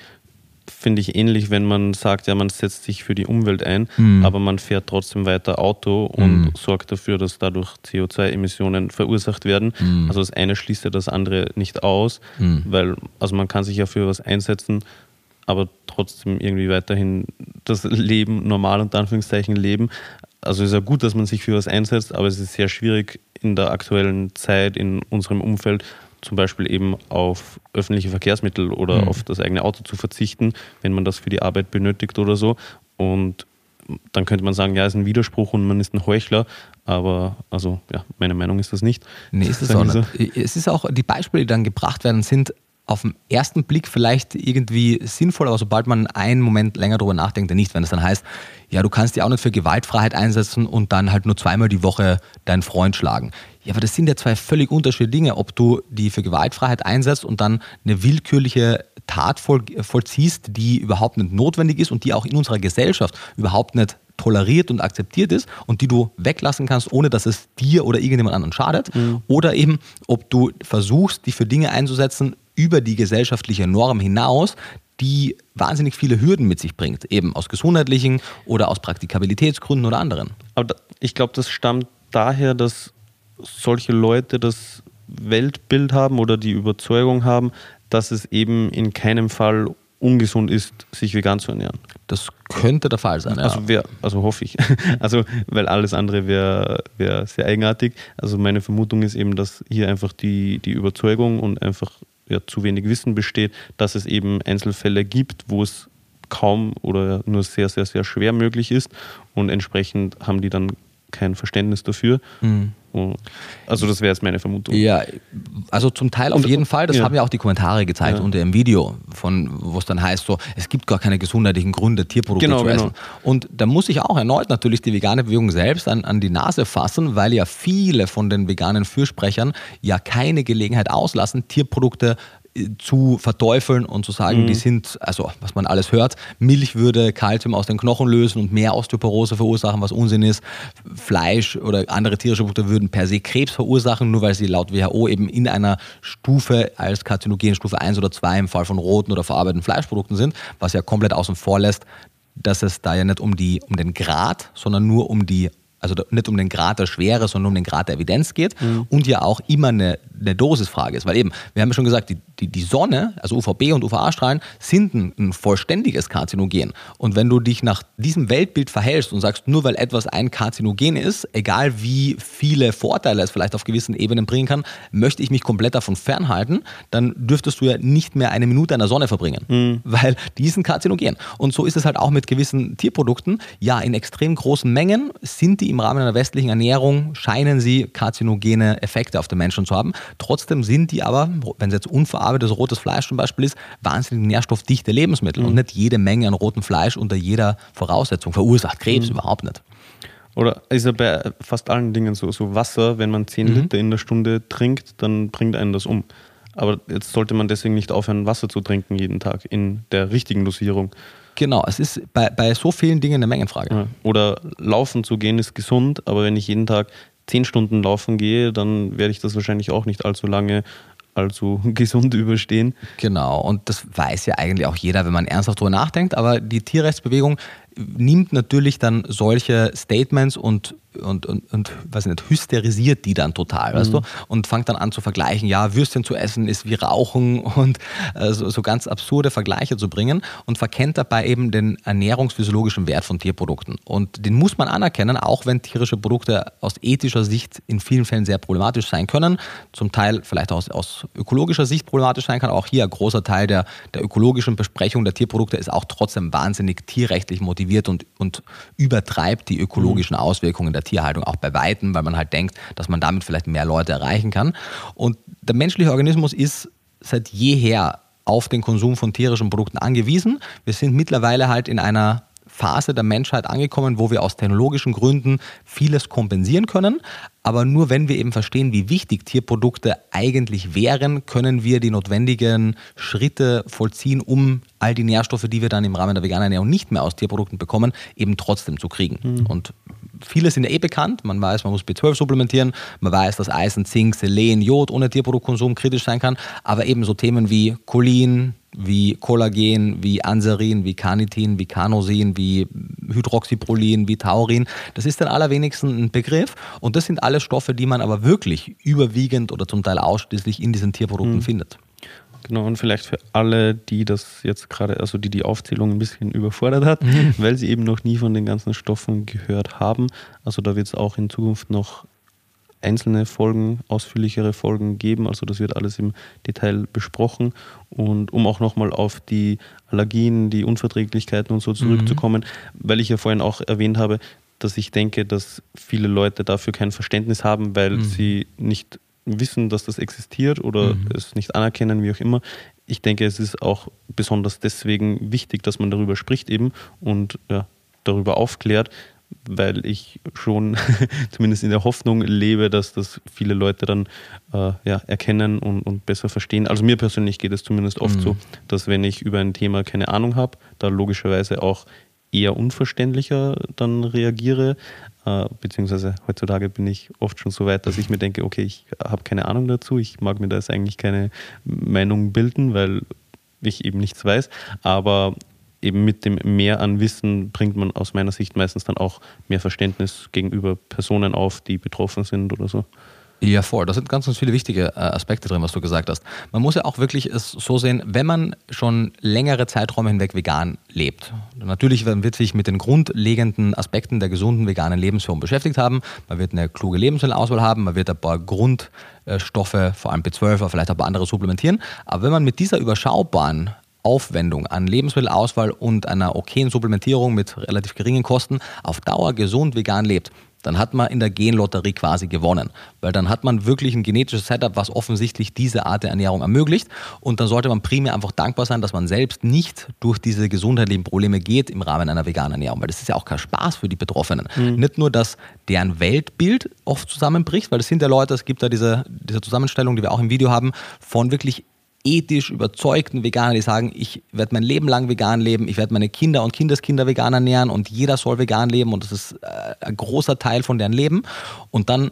finde ich ähnlich, wenn man sagt, ja, man setzt sich für die Umwelt ein, mhm. aber man fährt trotzdem weiter Auto und mhm. sorgt dafür, dass dadurch CO2-Emissionen verursacht werden. Mhm. Also das eine schließt ja das andere nicht aus, mhm. weil also man kann sich ja für was einsetzen, aber trotzdem irgendwie weiterhin das Leben normal unter Anführungszeichen leben. Also es ist ja gut, dass man sich für was einsetzt, aber es ist sehr schwierig in der aktuellen Zeit in unserem Umfeld zum Beispiel eben auf öffentliche Verkehrsmittel oder mhm. auf das eigene Auto zu verzichten, wenn man das für die Arbeit benötigt oder so. Und dann könnte man sagen, ja, ist ein Widerspruch und man ist ein Heuchler, aber also ja, meine Meinung ist das nicht. Nee, ist es auch nicht. Es ist auch, die Beispiele, die dann gebracht werden, sind auf den ersten Blick vielleicht irgendwie sinnvoll, aber sobald man einen Moment länger darüber nachdenkt, dann nicht. Wenn es dann heißt, ja, du kannst dich auch nicht für Gewaltfreiheit einsetzen und dann halt nur zweimal die Woche deinen Freund schlagen. Ja, aber das sind ja zwei völlig unterschiedliche Dinge, ob du die für Gewaltfreiheit einsetzt und dann eine willkürliche Tat voll, vollziehst, die überhaupt nicht notwendig ist und die auch in unserer Gesellschaft überhaupt nicht toleriert und akzeptiert ist und die du weglassen kannst, ohne dass es dir oder irgendjemand anderen schadet. Mhm. Oder eben, ob du versuchst, die für Dinge einzusetzen über die gesellschaftliche Norm hinaus, die wahnsinnig viele Hürden mit sich bringt, eben aus gesundheitlichen oder aus Praktikabilitätsgründen oder anderen. Aber ich glaube, das stammt daher, dass solche Leute das Weltbild haben oder die Überzeugung haben, dass es eben in keinem Fall ungesund ist, sich vegan zu ernähren. Das könnte der Fall sein. Ja. Also, wär, also hoffe ich. Also, weil alles andere wäre wär sehr eigenartig. Also meine Vermutung ist eben, dass hier einfach die, die Überzeugung und einfach ja, zu wenig Wissen besteht, dass es eben Einzelfälle gibt, wo es kaum oder nur sehr, sehr, sehr schwer möglich ist und entsprechend haben die dann kein Verständnis dafür. Mhm. Also das wäre jetzt meine Vermutung. Ja, also zum Teil auf jeden Fall. Das ja. haben ja auch die Kommentare gezeigt ja. unter dem Video, von wo es dann heißt, so es gibt gar keine gesundheitlichen Gründe, Tierprodukte genau, zu essen. Genau. Und da muss ich auch erneut natürlich die vegane Bewegung selbst an, an die Nase fassen, weil ja viele von den veganen Fürsprechern ja keine Gelegenheit auslassen, Tierprodukte zu verteufeln und zu sagen, mhm. die sind, also was man alles hört, Milch würde Kalzium aus den Knochen lösen und mehr Osteoporose verursachen, was Unsinn ist. Fleisch oder andere tierische Produkte würden per se Krebs verursachen, nur weil sie laut WHO eben in einer Stufe als Karzinogen Stufe 1 oder 2 im Fall von roten oder verarbeiteten Fleischprodukten sind, was ja komplett außen vor lässt, dass es da ja nicht um, die, um den Grad, sondern nur um die also nicht um den Grad der Schwere, sondern um den Grad der Evidenz geht mhm. und ja auch immer eine, eine Dosisfrage ist. Weil eben, wir haben ja schon gesagt, die, die, die Sonne, also UVB und UVA-Strahlen, sind ein, ein, vollständiges Karzinogen. Und wenn du dich nach diesem Weltbild verhältst und sagst, nur weil etwas ein Karzinogen ist, egal wie viele Vorteile es vielleicht auf gewissen Ebenen bringen kann, möchte ich mich komplett davon fernhalten, dann dürftest du ja nicht mehr eine Minute an der Sonne verbringen, mhm. weil die sind Karzinogen. Und so ist es halt auch mit gewissen Tierprodukten. Ja, in extrem großen Mengen sind die im Rahmen einer westlichen Ernährung scheinen sie karzinogene Effekte auf den Menschen zu haben. Trotzdem sind die aber, wenn es jetzt unverarbeitetes rotes Fleisch zum Beispiel ist, wahnsinnig nährstoffdichte Lebensmittel mhm. und nicht jede Menge an rotem Fleisch unter jeder Voraussetzung verursacht Krebs mhm. überhaupt nicht. Oder ist ja bei fast allen Dingen so, so Wasser, wenn man 10 mhm. Liter in der Stunde trinkt, dann bringt einen das um. Aber jetzt sollte man deswegen nicht aufhören, Wasser zu trinken jeden Tag in der richtigen Dosierung. Genau, es ist bei, bei so vielen Dingen eine Mengenfrage. Ja. Oder laufen zu gehen ist gesund, aber wenn ich jeden Tag 10 Stunden laufen gehe, dann werde ich das wahrscheinlich auch nicht allzu lange allzu gesund überstehen. Genau, und das weiß ja eigentlich auch jeder, wenn man ernsthaft darüber nachdenkt, aber die Tierrechtsbewegung nimmt natürlich dann solche Statements und und, und, und weiß nicht, hysterisiert die dann total, mhm. weißt du? Und fängt dann an zu vergleichen, ja, Würstchen zu essen ist wie Rauchen und äh, so, so, ganz absurde Vergleiche zu bringen und verkennt dabei eben den ernährungsphysiologischen Wert von Tierprodukten. Und den muss man anerkennen, auch wenn tierische Produkte aus ethischer Sicht in vielen Fällen sehr problematisch sein können, zum Teil vielleicht auch aus, aus ökologischer Sicht problematisch sein kann. Auch hier ein großer Teil der, der ökologischen Besprechung der Tierprodukte ist auch trotzdem wahnsinnig tierrechtlich motiviert und, und übertreibt die ökologischen mhm. Auswirkungen der Tierhaltung auch bei Weitem, weil man halt denkt, dass man damit vielleicht mehr Leute erreichen kann. Und der menschliche Organismus ist seit jeher auf den Konsum von tierischen Produkten angewiesen. Wir sind mittlerweile halt in einer Phase der Menschheit angekommen, wo wir aus technologischen Gründen vieles kompensieren können. Aber nur wenn wir eben verstehen, wie wichtig Tierprodukte eigentlich wären, können wir die notwendigen Schritte vollziehen, um all die Nährstoffe, die wir dann im Rahmen der veganen Ernährung nicht mehr aus Tierprodukten bekommen, eben trotzdem zu kriegen. Mhm. Und viele sind ja eh bekannt. Man weiß, man muss B12 supplementieren. Man weiß, dass Eisen, Zink, Selen, Jod ohne Tierproduktkonsum kritisch sein kann. Aber eben so Themen wie Cholin, wie Kollagen, wie Anserin, wie Carnitin, wie Canosin, wie Hydroxyprolin, wie Taurin. Das ist dann allerwenigsten ein Begriff und das sind alle Stoffe, die man aber wirklich überwiegend oder zum Teil ausschließlich in diesen Tierprodukten mhm. findet. Genau, und vielleicht für alle, die das jetzt gerade, also die die Aufzählung ein bisschen überfordert hat, mhm. weil sie eben noch nie von den ganzen Stoffen gehört haben. Also da wird es auch in Zukunft noch einzelne Folgen, ausführlichere Folgen geben. Also das wird alles im Detail besprochen. Und um auch nochmal auf die Allergien, die Unverträglichkeiten und so zurückzukommen, mhm. weil ich ja vorhin auch erwähnt habe, dass ich denke, dass viele Leute dafür kein Verständnis haben, weil mhm. sie nicht wissen, dass das existiert oder mhm. es nicht anerkennen, wie auch immer. Ich denke, es ist auch besonders deswegen wichtig, dass man darüber spricht eben und ja, darüber aufklärt, weil ich schon zumindest in der Hoffnung lebe, dass das viele Leute dann äh, ja, erkennen und, und, besser verstehen. Also mir persönlich geht es zumindest oft mhm. so, dass wenn ich über ein Thema keine Ahnung habe, da logischerweise auch eher unverständlicher dann reagiere. Äh, beziehungsweise heutzutage bin ich oft schon so weit, dass ich mir denke, okay, ich habe keine Ahnung dazu, ich mag mir da jetzt eigentlich keine Meinung bilden, weil ich eben nichts weiß. Aber eben mit dem Mehr an Wissen bringt man aus meiner Sicht meistens dann auch mehr Verständnis gegenüber Personen auf, die betroffen sind oder so. Ja, voll. Da sind ganz, ganz viele wichtige äh, Aspekte drin, was du gesagt hast. Man muss ja auch wirklich es so sehen, wenn man schon längere Zeiträume hinweg vegan lebt. Natürlich wird sich mit den grundlegenden Aspekten der gesunden veganen Lebensführung beschäftigt haben. Man wird eine kluge Lebensmittelauswahl haben, man wird ein paar Grundstoffe, vor allem B12, aber vielleicht ein paar andere supplementieren. Aber wenn man mit dieser überschaubaren Aufwendung an Lebensmittelauswahl und einer okayen Supplementierung mit relativ geringen Kosten auf Dauer gesund vegan lebt, dann hat man in der Genlotterie quasi gewonnen. Weil dann hat man wirklich ein genetisches Setup, was offensichtlich diese Art der Ernährung ermöglicht. Und dann sollte man primär einfach dankbar sein, dass man selbst nicht durch diese gesundheitlichen Probleme geht im Rahmen einer veganen Ernährung. Weil das ist ja auch kein Spaß für die Betroffenen. Mhm. Nicht nur, dass deren Weltbild oft zusammenbricht, weil das sind ja Leute, es gibt da diese, diese Zusammenstellung, die wir auch im Video haben, von wirklich ethisch überzeugten Veganer, die sagen, ich werde mein Leben lang vegan leben, ich werde meine Kinder und Kindeskinder vegan ernähren und jeder soll vegan leben und das ist äh, ein großer Teil von deren Leben. Und dann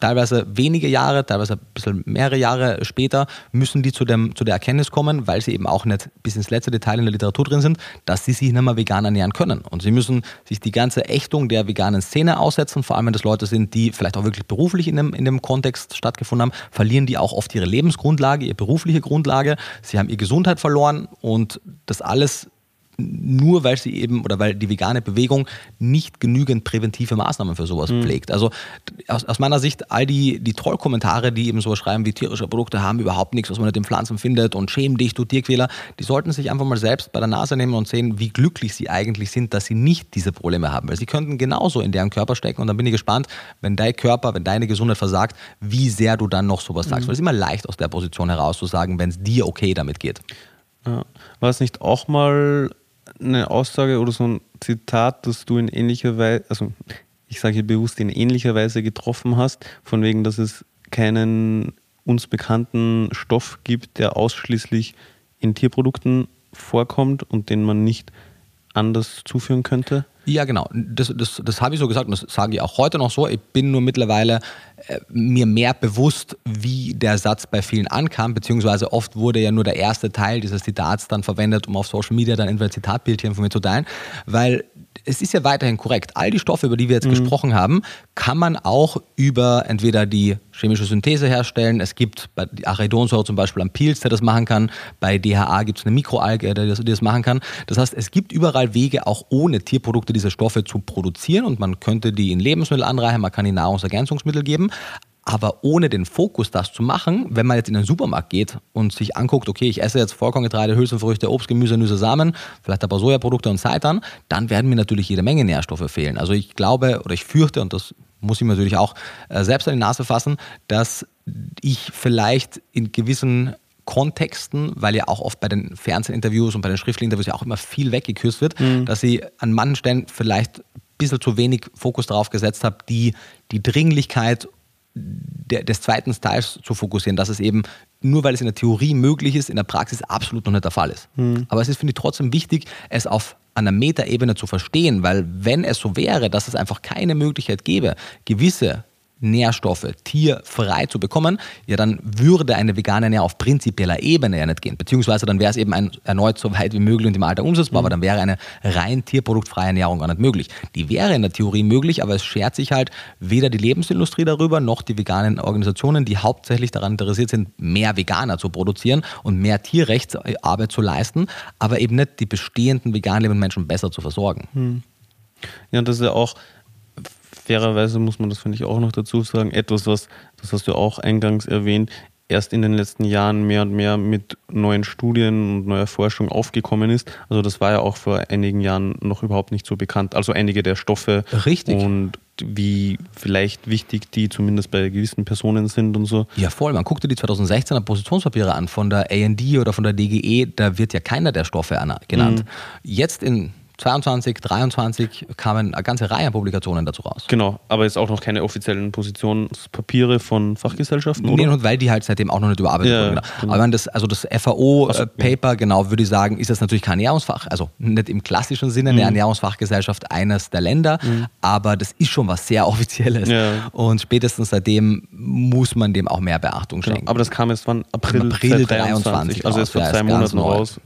teilweise wenige Jahre, teilweise ein bisschen mehrere Jahre später, müssen die zu, dem, zu der Erkenntnis kommen, weil sie eben auch nicht bis ins letzte Detail in der Literatur drin sind, dass sie sich nicht mehr vegan ernähren können. Und sie müssen sich die ganze Ächtung der veganen Szene aussetzen, vor allem wenn das Leute sind, die vielleicht auch wirklich beruflich in dem, in dem Kontext stattgefunden haben, verlieren die auch oft ihre Lebensgrundlage, ihre berufliche Grundlage, sie haben ihre Gesundheit verloren und das alles nur weil sie eben oder weil die vegane Bewegung nicht genügend präventive Maßnahmen für sowas mhm. pflegt. Also aus, aus, meiner Sicht, all die, die Trollkommentare, die eben so schreiben, wie tierische Produkte haben überhaupt nichts, was man mit den Pflanzen findet und schäm dich, du Tierquäler, die sollten sich einfach mal selbst bei der Nase nehmen und sehen, wie glücklich sie eigentlich sind, dass sie nicht diese Probleme haben. Weil sie könnten genauso in deren Körper stecken und dann bin ich gespannt, wenn dein Körper, wenn deine Gesundheit versagt, wie sehr du dann noch sowas sagst. Mhm. Weil es ist immer leicht aus der Position heraus zu sagen, wenn es dir okay damit geht. Ja. War es nicht auch mal eine Aussage oder so ein Zitat, das du in ähnlicher Weise, also ich sage bewusst in ähnlicher Weise getroffen hast, von wegen, dass es keinen uns bekannten Stoff gibt, der ausschließlich in Tierprodukten vorkommt und den man nicht anders zuführen könnte? Ja, genau. Das, das, das habe ich so gesagt und das sage ich auch heute noch so. Ich bin nur mittlerweile äh, mir mehr bewusst, wie der Satz bei vielen ankam, beziehungsweise oft wurde ja nur der erste Teil dieses Zitats dann verwendet, um auf Social Media dann entweder Zitatbildchen von mir zu teilen, weil es ist ja weiterhin korrekt. All die Stoffe, über die wir jetzt mhm. gesprochen haben, kann man auch über entweder die chemische Synthese herstellen. Es gibt bei Arachidonsäure zum Beispiel am Pilz, der das machen kann. Bei DHA gibt es eine Mikroalge, die das, die das machen kann. Das heißt, es gibt überall Wege, auch ohne Tierprodukte diese Stoffe zu produzieren und man könnte die in Lebensmittel anreichen, man kann die Nahrungsergänzungsmittel geben. Aber ohne den Fokus, das zu machen, wenn man jetzt in den Supermarkt geht und sich anguckt, okay, ich esse jetzt Vollkorngetreide, Hülsenfrüchte, Obst, Gemüse, Nüsse, Samen, vielleicht aber Sojaprodukte und Seitan, dann werden mir natürlich jede Menge Nährstoffe fehlen. Also ich glaube oder ich fürchte, und das muss ich mir natürlich auch äh, selbst an die Nase fassen, dass ich vielleicht in gewissen Kontexten, weil ja auch oft bei den Fernsehinterviews und bei den schriftlichen Interviews ja auch immer viel weggekürzt wird, mhm. dass sie an manchen Stellen vielleicht ein bisschen zu wenig Fokus darauf gesetzt habe, die, die Dringlichkeit der, des zweiten Styles zu fokussieren, dass es eben nur weil es in der Theorie möglich ist, in der Praxis absolut noch nicht der Fall ist. Mhm. Aber es ist, finde ich, trotzdem wichtig, es auf einer Metaebene zu verstehen, weil wenn es so wäre, dass es einfach keine Möglichkeit gäbe, gewisse Nährstoffe tierfrei zu bekommen, ja, dann würde eine vegane Ernährung auf prinzipieller Ebene ja nicht gehen. Beziehungsweise dann wäre es eben ein, erneut so weit wie möglich und im Alter umsetzbar, mhm. aber dann wäre eine rein tierproduktfreie Ernährung gar nicht möglich. Die wäre in der Theorie möglich, aber es schert sich halt weder die Lebensindustrie darüber, noch die veganen Organisationen, die hauptsächlich daran interessiert sind, mehr Veganer zu produzieren und mehr Tierrechtsarbeit zu leisten, aber eben nicht die bestehenden vegan lebenden Menschen besser zu versorgen. Mhm. Ja, das ist ja auch fairerweise muss man das, finde ich, auch noch dazu sagen, etwas, was, das hast du auch eingangs erwähnt, erst in den letzten Jahren mehr und mehr mit neuen Studien und neuer Forschung aufgekommen ist. Also das war ja auch vor einigen Jahren noch überhaupt nicht so bekannt. Also einige der Stoffe Richtig. und wie vielleicht wichtig die zumindest bei gewissen Personen sind und so. Ja, voll. Man guckte die 2016er Positionspapiere an von der AND oder von der DGE, da wird ja keiner der Stoffe genannt. Mhm. Jetzt in 22, 23 kamen eine ganze Reihe an Publikationen dazu raus. Genau, aber jetzt auch noch keine offiziellen Positionspapiere von Fachgesellschaften, oder? Nee, und weil die halt seitdem auch noch nicht überarbeitet ja, wurden. Genau. Genau. Aber das, also das FAO-Paper, ja. genau, würde ich sagen, ist das natürlich kein Ernährungsfach, also nicht im klassischen Sinne eine mhm. Ernährungsfachgesellschaft eines der Länder, mhm. aber das ist schon was sehr Offizielles. Ja. Und spätestens seitdem muss man dem auch mehr Beachtung genau. schenken. Genau. Aber das kam jetzt von April, April 23, also jetzt vor zwei Monaten raus.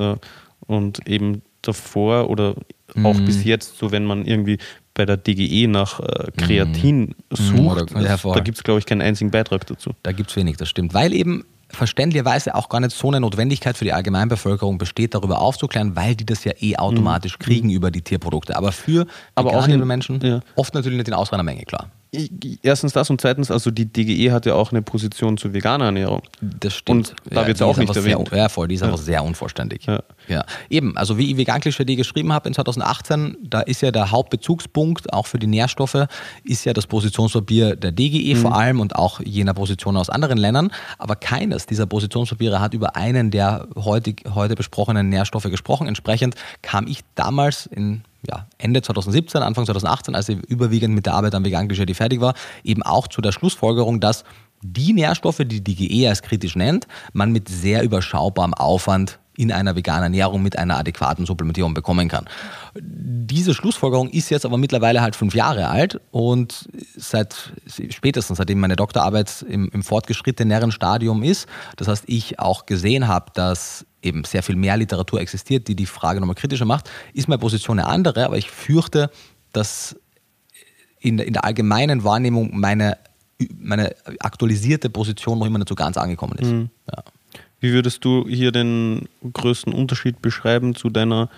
Und eben davor oder auch mhm. bis jetzt, so wenn man irgendwie bei der DGE nach äh, Kreatin mhm. sucht, mhm, ja, da gibt es, glaube ich, keinen einzigen Beitrag dazu. Da gibt es wenig, das stimmt. Weil eben verständlicherweise auch gar nicht so eine Notwendigkeit für die Allgemeinbevölkerung besteht, darüber aufzuklären, weil die das ja eh automatisch mhm. kriegen über die Tierprodukte. Aber für Aber auch in, Menschen ja. oft natürlich nicht in ausreichender Menge, klar erstens das und zweitens, also die DGE hat ja auch eine Position zur veganer Ernährung. Das stimmt. Und da ja, wird es auch nicht erwähnt. Sehr, ja, voll, die ist ja. einfach sehr unvollständig. Ja. ja. Eben, also wie ich Vegan-Klischee geschrieben habe in 2018, da ist ja der Hauptbezugspunkt auch für die Nährstoffe, ist ja das Positionspapier der DGE mhm. vor allem und auch jener Position aus anderen Ländern. Aber keines dieser Positionspapiere hat über einen der heute, heute besprochenen Nährstoffe gesprochen. Entsprechend kam ich damals in ja, Ende 2017, Anfang 2018, als ich überwiegend mit der Arbeit am veganen Klischee fertig war, eben auch zu der Schlussfolgerung, dass die Nährstoffe, die die GE als kritisch nennt, man mit sehr überschaubarem Aufwand in einer veganen Ernährung mit einer adäquaten Supplementierung bekommen kann. Diese Schlussfolgerung ist jetzt aber mittlerweile halt fünf Jahre alt und seit spätestens seitdem meine Doktorarbeit im, im fortgeschritteneren Stadium ist, das heißt ich auch gesehen habe, dass eben sehr viel mehr Literatur existiert, die die Frage nochmal kritischer macht, ist meine Position eine andere, aber ich fürchte, dass in, in der allgemeinen Wahrnehmung meine, meine aktualisierte Position noch immer nicht so ganz angekommen ist. Mhm. Ja. Wie würdest du hier den größten Unterschied beschreiben zu deiner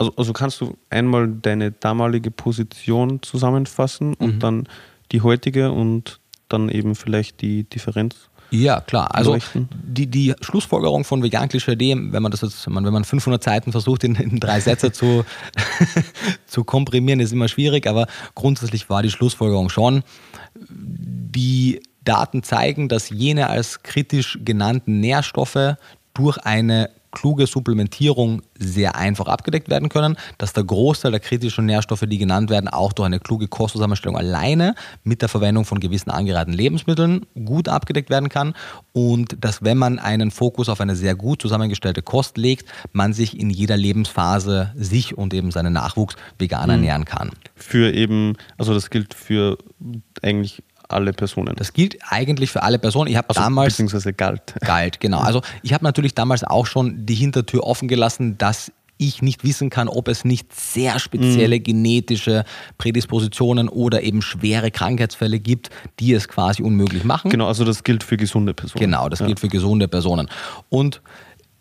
also, also kannst du einmal deine damalige Position zusammenfassen und Mhm. dann die heutige und dann eben vielleicht die Differenz? Ja, klar. Also die, die Schlussfolgerung von Vegan Klischee, wenn man das jetzt, wenn man wenn man 500 Seiten versucht, in, in drei Sätze zu, zu komprimieren, ist immer schwierig, aber grundsätzlich war die Schlussfolgerung schon, die Daten zeigen, dass jene als kritisch genannten Nährstoffe durch eine kluge Supplementierung sehr einfach abgedeckt werden können, dass der Großteil der kritischen Nährstoffe, die genannt werden, auch durch eine kluge Kostzusammenstellung alleine mit der Verwendung von gewissen angereihten Lebensmitteln gut abgedeckt werden kann und dass wenn man einen Fokus auf eine sehr gut zusammengestellte Kost legt, man sich in jeder Lebensphase sich und eben seinen Nachwuchs vegan ernähren kann. Für eben, also das gilt für eigentlich alle Personen. Das gilt eigentlich für alle Personen. Ich habe also, damals beziehungsweise galt. galt, genau. Also ich habe natürlich damals auch schon die Hintertür offen gelassen, dass ich nicht wissen kann, ob es nicht sehr spezielle genetische Prädispositionen oder eben schwere Krankheitsfälle gibt, die es quasi unmöglich machen. Genau, also das gilt für gesunde Personen. Genau, das ja. gilt für gesunde Personen. Und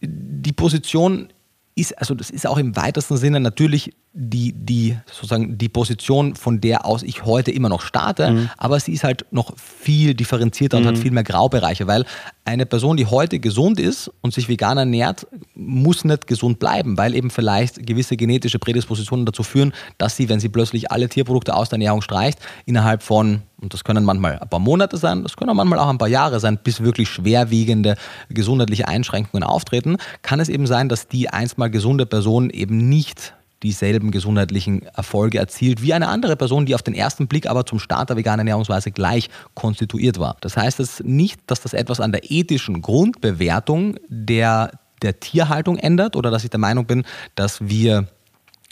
die Position ist, also das ist auch im weitesten Sinne natürlich die, die, sozusagen die Position, von der aus ich heute immer noch starte, Mhm. aber sie ist halt noch viel differenzierter und hat viel mehr Graubereiche, weil eine Person, die heute gesund ist und sich vegan ernährt, muss nicht gesund bleiben, weil eben vielleicht gewisse genetische Prädispositionen dazu führen, dass sie, wenn sie plötzlich alle Tierprodukte aus der Ernährung streicht, innerhalb von, und das können manchmal ein paar Monate sein, das können auch manchmal auch ein paar Jahre sein, bis wirklich schwerwiegende gesundheitliche Einschränkungen auftreten, kann es eben sein, dass die einst mal gesunde Person eben nicht dieselben gesundheitlichen Erfolge erzielt wie eine andere Person, die auf den ersten Blick aber zum Start der veganen Ernährungsweise gleich konstituiert war. Das heißt es nicht, dass das etwas an der ethischen Grundbewertung der, der Tierhaltung ändert oder dass ich der Meinung bin, dass wir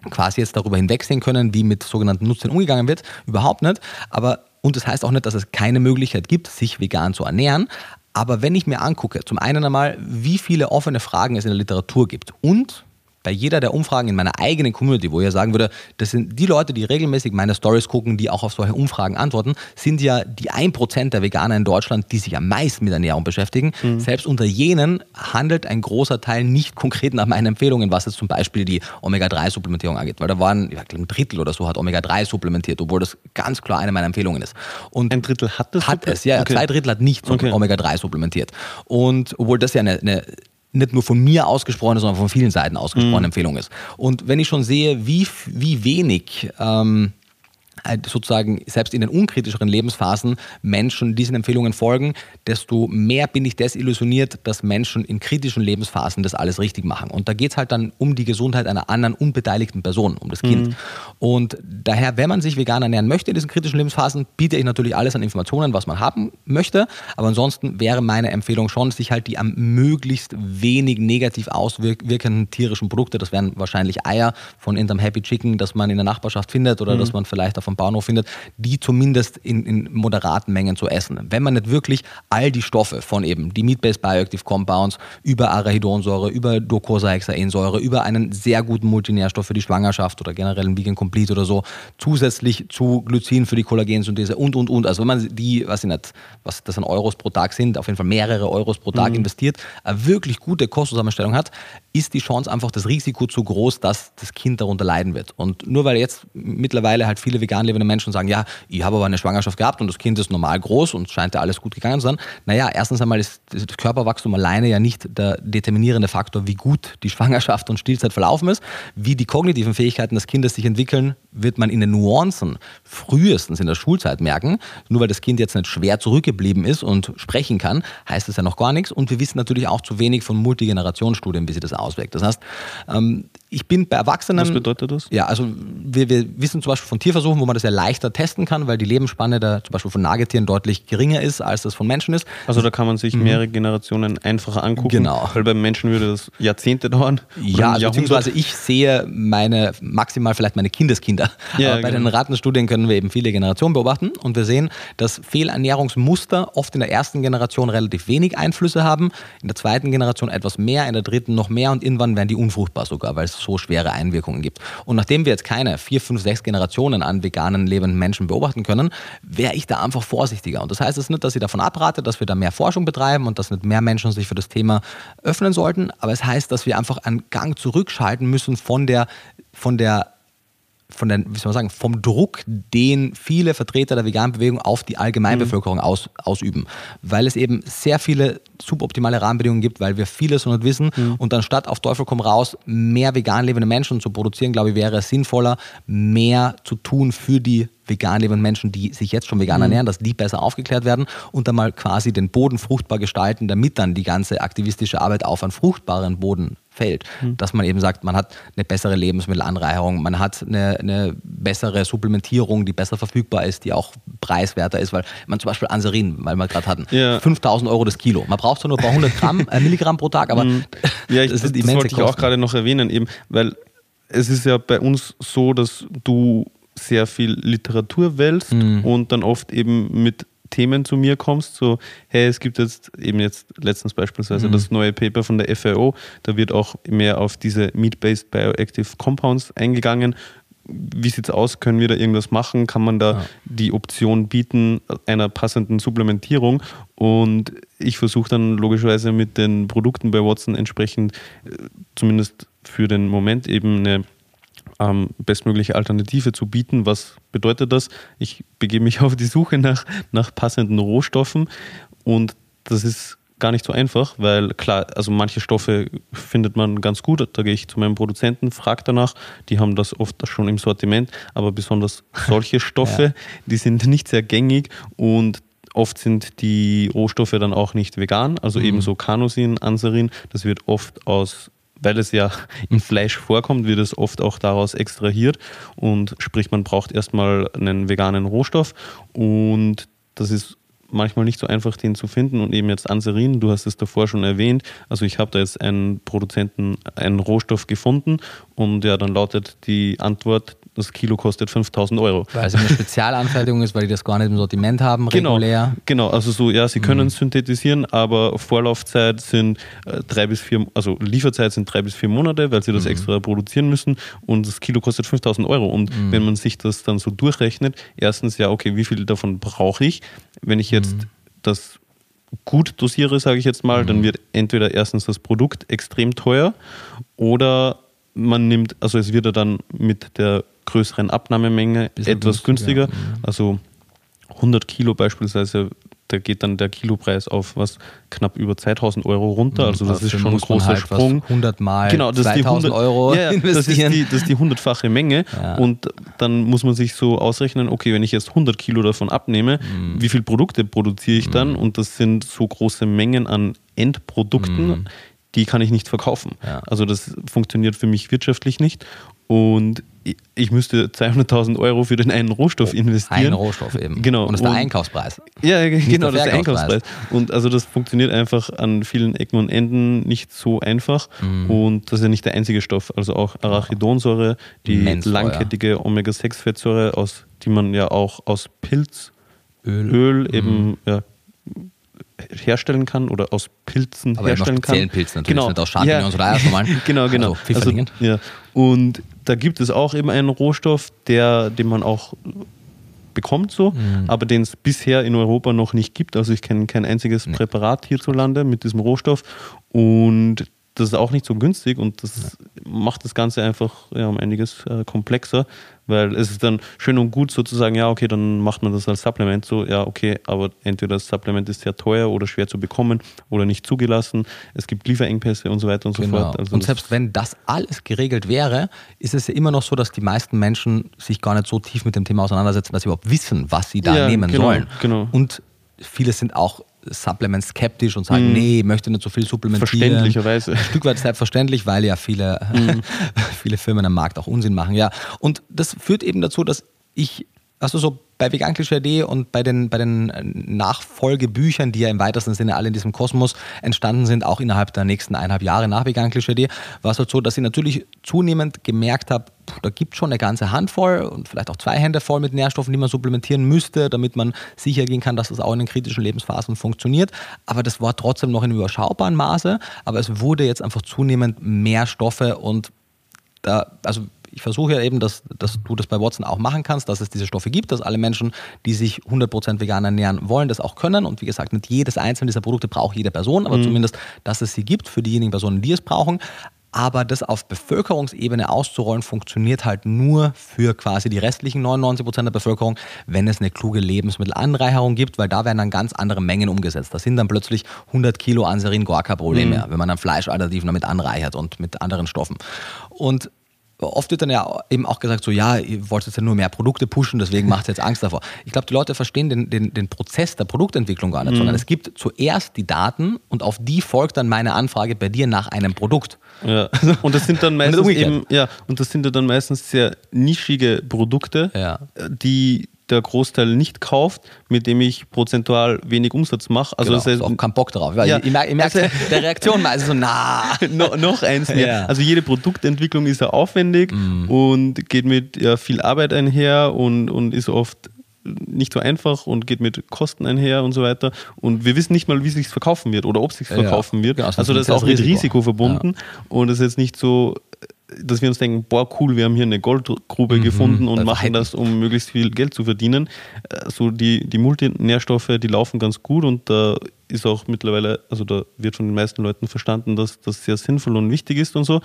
quasi jetzt darüber hinwegsehen können, wie mit sogenannten Nutztieren umgegangen wird. Überhaupt nicht. Aber, und das heißt auch nicht, dass es keine Möglichkeit gibt, sich vegan zu ernähren. Aber wenn ich mir angucke, zum einen einmal, wie viele offene Fragen es in der Literatur gibt und bei jeder der Umfragen in meiner eigenen Community, wo ich ja sagen würde, das sind die Leute, die regelmäßig meine Stories gucken, die auch auf solche Umfragen antworten, sind ja die 1% der Veganer in Deutschland, die sich am meisten mit Ernährung beschäftigen. Selbst unter jenen handelt ein großer Teil nicht konkret nach meinen Empfehlungen, was jetzt zum Beispiel die Omega-3-Supplementierung angeht, weil da waren, ich glaube, ein Drittel oder so hat Omega-3 supplementiert, obwohl das ganz klar eine meiner Empfehlungen ist. Und Ein Drittel hat das? hat es, ja. Okay. Zwei Drittel hat nicht Okay. Omega-3 supplementiert. Und obwohl das ja eine, eine nicht nur von mir ausgesprochene, sondern von vielen Seiten ausgesprochene Empfehlung ist. Und wenn ich schon sehe, wie, wie wenig ähm, sozusagen selbst in den unkritischeren Lebensphasen Menschen diesen Empfehlungen folgen, desto mehr bin ich desillusioniert, dass Menschen in kritischen Lebensphasen das alles richtig machen. Und da geht es halt dann um die Gesundheit einer anderen unbeteiligten Person, um das Kind. Und daher, wenn man sich vegan ernähren möchte in diesen kritischen Lebensphasen, biete ich natürlich alles an Informationen, was man haben möchte. Aber ansonsten wäre meine Empfehlung schon, sich halt die am möglichst wenig negativ auswirkenden tierischen Produkte, das wären wahrscheinlich Eier von irgendeinem Happy Chicken, das man in der Nachbarschaft findet oder das man vielleicht auf dem Bahnhof findet, die zumindest in, in moderaten Mengen zu essen. Wenn man nicht wirklich all die Stoffe von eben die Meat-Based Bioactive Compounds über Arachidonsäure, über Docosahexaensäure, über einen sehr guten Multinährstoff für die Schwangerschaft oder generell ein Vegan Complete oder so, zusätzlich zu Glycin für die Kollagensynthese und, und, und. Also wenn man die, weiß ich nicht, was das an Euros pro Tag sind, auf jeden Fall mehrere Euros pro Tag investiert, eine wirklich gute Kostzusammenstellung hat, ist die Chance einfach das Risiko zu groß, dass das Kind darunter leiden wird. Und nur weil jetzt mittlerweile halt viele vegan lebende Menschen sagen, ja, ich habe aber eine Schwangerschaft gehabt und das Kind ist normal groß und scheint ja alles gut gegangen zu sein. Naja, erstens einmal ist das Körperwachstum alleine ja nicht der determinierende Faktor, wie gut die Schwangerschaft und Stillzeit verlaufen ist. Wie die kognitiven Fähigkeiten des Kindes sich entwickeln, wird man in den Nuancen frühestens in der Schulzeit merken. Nur weil das Kind jetzt nicht schwer zurückgeblieben ist und sprechen kann, heißt das ja noch gar nichts. Und wir wissen natürlich auch zu wenig von Multigenerationsstudien, wie sich das auswirkt. Das heißt, ähm, ich bin bei Erwachsenen. Was bedeutet das? Ja, also wir, wir wissen zum Beispiel von Tierversuchen, wo man das ja leichter testen kann, weil die Lebensspanne der, zum Beispiel von Nagetieren deutlich geringer ist, als das von Menschen ist. Also da kann man sich mehrere Generationen einfacher angucken. Genau. Weil beim Menschen würde das Jahrzehnte dauern. Ja, also beziehungsweise ich sehe meine, maximal vielleicht meine Kindeskinder. Ja, Aber bei genau. den Rattenstudien können wir eben viele Generationen beobachten und wir sehen, dass Fehlernährungsmuster oft in der ersten Generation relativ wenig Einflüsse haben, in der zweiten Generation etwas mehr, in der dritten noch mehr und irgendwann werden die unfruchtbar sogar, weil es so schwere Einwirkungen gibt. Und nachdem wir jetzt keine vier, fünf, sechs Generationen an veganen lebenden Menschen beobachten können, wäre ich da einfach vorsichtiger. Und das heißt jetzt nicht, dass ich davon abrate, dass wir da mehr Forschung betreiben und dass nicht mehr Menschen sich für das Thema öffnen sollten, aber es heißt, dass wir einfach einen Gang zurückschalten müssen von der, von der von der, wie soll man sagen, vom Druck, den viele Vertreter der veganen Bewegung auf die Allgemeinbevölkerung aus, ausüben. Weil es eben sehr viele suboptimale Rahmenbedingungen gibt, weil wir vieles noch nicht wissen. Mhm. Und anstatt auf Teufel komm raus, mehr vegan lebende Menschen zu produzieren, glaube ich, wäre es sinnvoller, mehr zu tun für die vegan lebenden Menschen, die sich jetzt schon vegan mhm. ernähren, dass die besser aufgeklärt werden und dann mal quasi den Boden fruchtbar gestalten, damit dann die ganze aktivistische Arbeit auf einen fruchtbaren Boden fällt. Mhm. Dass man eben sagt, man hat eine bessere Lebensmittelanreicherung, man hat eine, eine, bessere Supplementierung, die besser verfügbar ist, die auch preiswerter ist, weil man zum Beispiel Anserin, weil wir gerade hatten, ja. 5000 Euro das Kilo. Man braucht zwar nur ein paar hundert Gramm, äh, Milligramm pro Tag, aber mhm. ja, ich, das, das, das wollte ich auch gerade noch erwähnen, eben, weil es ist ja bei uns so, dass du sehr viel Literatur wählst mhm. und dann oft eben mit Themen zu mir kommst, so, hey, es gibt jetzt eben jetzt letztens beispielsweise mhm. das neue Paper von der FAO, da wird auch mehr auf diese Meat-Based Bioactive Compounds eingegangen. Wie sieht es aus? Können wir da irgendwas machen? Kann man da ja. die Option bieten einer passenden Supplementierung? Und ich versuche dann logischerweise mit den Produkten bei Watson entsprechend, äh, zumindest für den Moment, eben eine ähm, bestmögliche Alternative zu bieten. Was bedeutet das? Ich begebe mich auf die Suche nach, nach passenden Rohstoffen und das ist gar nicht so einfach, weil klar, also manche Stoffe findet man ganz gut. Da gehe ich zu meinem Produzenten, frage danach. Die haben das oft schon im Sortiment, aber besonders solche Stoffe, ja. die sind nicht sehr gängig und oft sind die Rohstoffe dann auch nicht vegan. Also mhm. ebenso Canosin, Ansarin, das wird oft aus weil es ja im Fleisch vorkommt, wird es oft auch daraus extrahiert. Und sprich, man braucht erstmal einen veganen Rohstoff. Und das ist manchmal nicht so einfach, den zu finden. Und eben jetzt Anserin, du hast es davor schon erwähnt, also ich habe da jetzt einen Produzenten, einen Rohstoff gefunden. Und ja, dann lautet die Antwort, das Kilo kostet 5000 Euro. Weil es eine Spezialanfertigung ist, weil die das gar nicht im Sortiment haben, genau, regulär. Genau, also so, ja, sie können mhm. synthetisieren, aber Vorlaufzeit sind äh, drei bis vier, also Lieferzeit sind drei bis vier Monate, weil sie das mhm. extra produzieren müssen und das Kilo kostet 5000 Euro. Und mhm. wenn man sich das dann so durchrechnet, erstens, ja, okay, wie viel davon brauche ich? Wenn ich jetzt mhm. das gut dosiere, sage ich jetzt mal, dann mhm. wird entweder erstens das Produkt extrem teuer oder man nimmt, also es wird ja dann mit der größeren Abnahmemenge etwas günstiger. günstiger. Also 100 Kilo beispielsweise, da geht dann der Kilopreis auf was knapp über 2000 Euro runter. Mhm. Also das ist schon ein großer halt Sprung. 100 Mal genau, das 2000 100, Euro ja, investieren. Das ist, die, das ist die hundertfache Menge. Ja. Und dann muss man sich so ausrechnen, okay, wenn ich jetzt 100 Kilo davon abnehme, mhm. wie viele Produkte produziere ich dann? Mhm. Und das sind so große Mengen an Endprodukten, mhm. die kann ich nicht verkaufen. Ja. Also das funktioniert für mich wirtschaftlich nicht. Und ich müsste 200.000 Euro für den einen Rohstoff oh, investieren. Einen Rohstoff eben. Genau. Und das ist der Einkaufspreis. Ja, genau, das ist der Einkaufspreis. Und also das funktioniert einfach an vielen Ecken und Enden nicht so einfach. Mhm. Und das ist ja nicht der einzige Stoff. Also auch Arachidonsäure, die langkettige Omega-6-Fettsäure, aus die man ja auch aus Pilzöl Öl eben mhm. ja, herstellen kann oder aus Pilzen Aber herstellen kann. Pilz natürlich, genau. nicht aus Champignons ja. oder Eierschalen. genau, genau. Also, also, ja. Und da gibt es auch eben einen Rohstoff, der, den man auch bekommt so, mhm. aber den es bisher in Europa noch nicht gibt. Also ich kenne kein einziges nee. Präparat hierzulande mit diesem Rohstoff und das ist auch nicht so günstig und das ja. macht das Ganze einfach ja, um einiges äh, komplexer, weil es ist dann schön und gut sozusagen, ja, okay, dann macht man das als Supplement so, ja, okay, aber entweder das Supplement ist sehr teuer oder schwer zu bekommen oder nicht zugelassen. Es gibt Lieferengpässe und so weiter und so genau. fort. Also und selbst wenn das alles geregelt wäre, ist es ja immer noch so, dass die meisten Menschen sich gar nicht so tief mit dem Thema auseinandersetzen, dass sie überhaupt wissen, was sie da ja, nehmen genau, sollen. Genau. Und viele sind auch Supplement skeptisch und sagen, mm. nee, ich möchte nicht so viel supplementieren. Verständlicherweise. Ein Stück weit selbstverständlich, weil ja viele, mm. viele Firmen am Markt auch Unsinn machen. Ja. Und das führt eben dazu, dass ich also so bei Vegan Klischee und bei den, bei den Nachfolgebüchern, die ja im weitesten Sinne alle in diesem Kosmos entstanden sind, auch innerhalb der nächsten eineinhalb Jahre nach Vegan Klischee, war es halt so, dass ich natürlich zunehmend gemerkt habe, da gibt es schon eine ganze Handvoll und vielleicht auch zwei Hände voll mit Nährstoffen, die man supplementieren müsste, damit man sicher gehen kann, dass das auch in den kritischen Lebensphasen funktioniert. Aber das war trotzdem noch in überschaubaren Maße. Aber es wurde jetzt einfach zunehmend mehr Stoffe und da, also ich versuche ja eben, dass, dass du das bei Watson auch machen kannst, dass es diese Stoffe gibt, dass alle Menschen, die sich 100% vegan ernähren wollen, das auch können. Und wie gesagt, nicht jedes einzelne dieser Produkte braucht jede Person, aber mhm. zumindest, dass es sie gibt für diejenigen Personen, die es brauchen. Aber das auf Bevölkerungsebene auszurollen, funktioniert halt nur für quasi die restlichen 99 Prozent der Bevölkerung, wenn es eine kluge Lebensmittelanreicherung gibt, weil da werden dann ganz andere Mengen umgesetzt. Das sind dann plötzlich 100 Kilo Anserin gar kein Problem mhm. mehr, wenn man dann Fleischalternativen damit anreichert und mit anderen Stoffen. Und oft wird dann ja eben auch gesagt, so ja, ihr wollt jetzt ja nur mehr Produkte pushen, deswegen macht jetzt Angst davor. Ich glaube, die Leute verstehen den, den, den Prozess der Produktentwicklung gar nicht, mhm. sondern es gibt zuerst die Daten und auf die folgt dann meine Anfrage bei dir nach einem Produkt. Ja. Und das sind dann meistens eben, ja, und das sind dann meistens sehr nischige Produkte, ja. die der Großteil nicht kauft, mit dem ich prozentual wenig Umsatz mache. Also genau, das heißt, auch keinen Bock drauf. Ja, ich, ich merke merk also, der Reaktion mal so, na. no, noch eins mehr. Ja. Also jede Produktentwicklung ist ja aufwendig mm. und geht mit ja, viel Arbeit einher und, und ist oft nicht so einfach und geht mit Kosten einher und so weiter. Und wir wissen nicht mal, wie es sich verkaufen wird oder ob es sich verkaufen ja, wird. Genau, also das ist auch mit Risiko, Risiko verbunden. Und es ist jetzt nicht so, dass wir uns denken, boah, cool, wir haben hier eine Goldgrube mhm, gefunden und machen das, um möglichst viel Geld zu verdienen. Also die, die Multinährstoffe, die laufen ganz gut und da ist auch mittlerweile, also da wird von den meisten Leuten verstanden, dass das sehr sinnvoll und wichtig ist und so.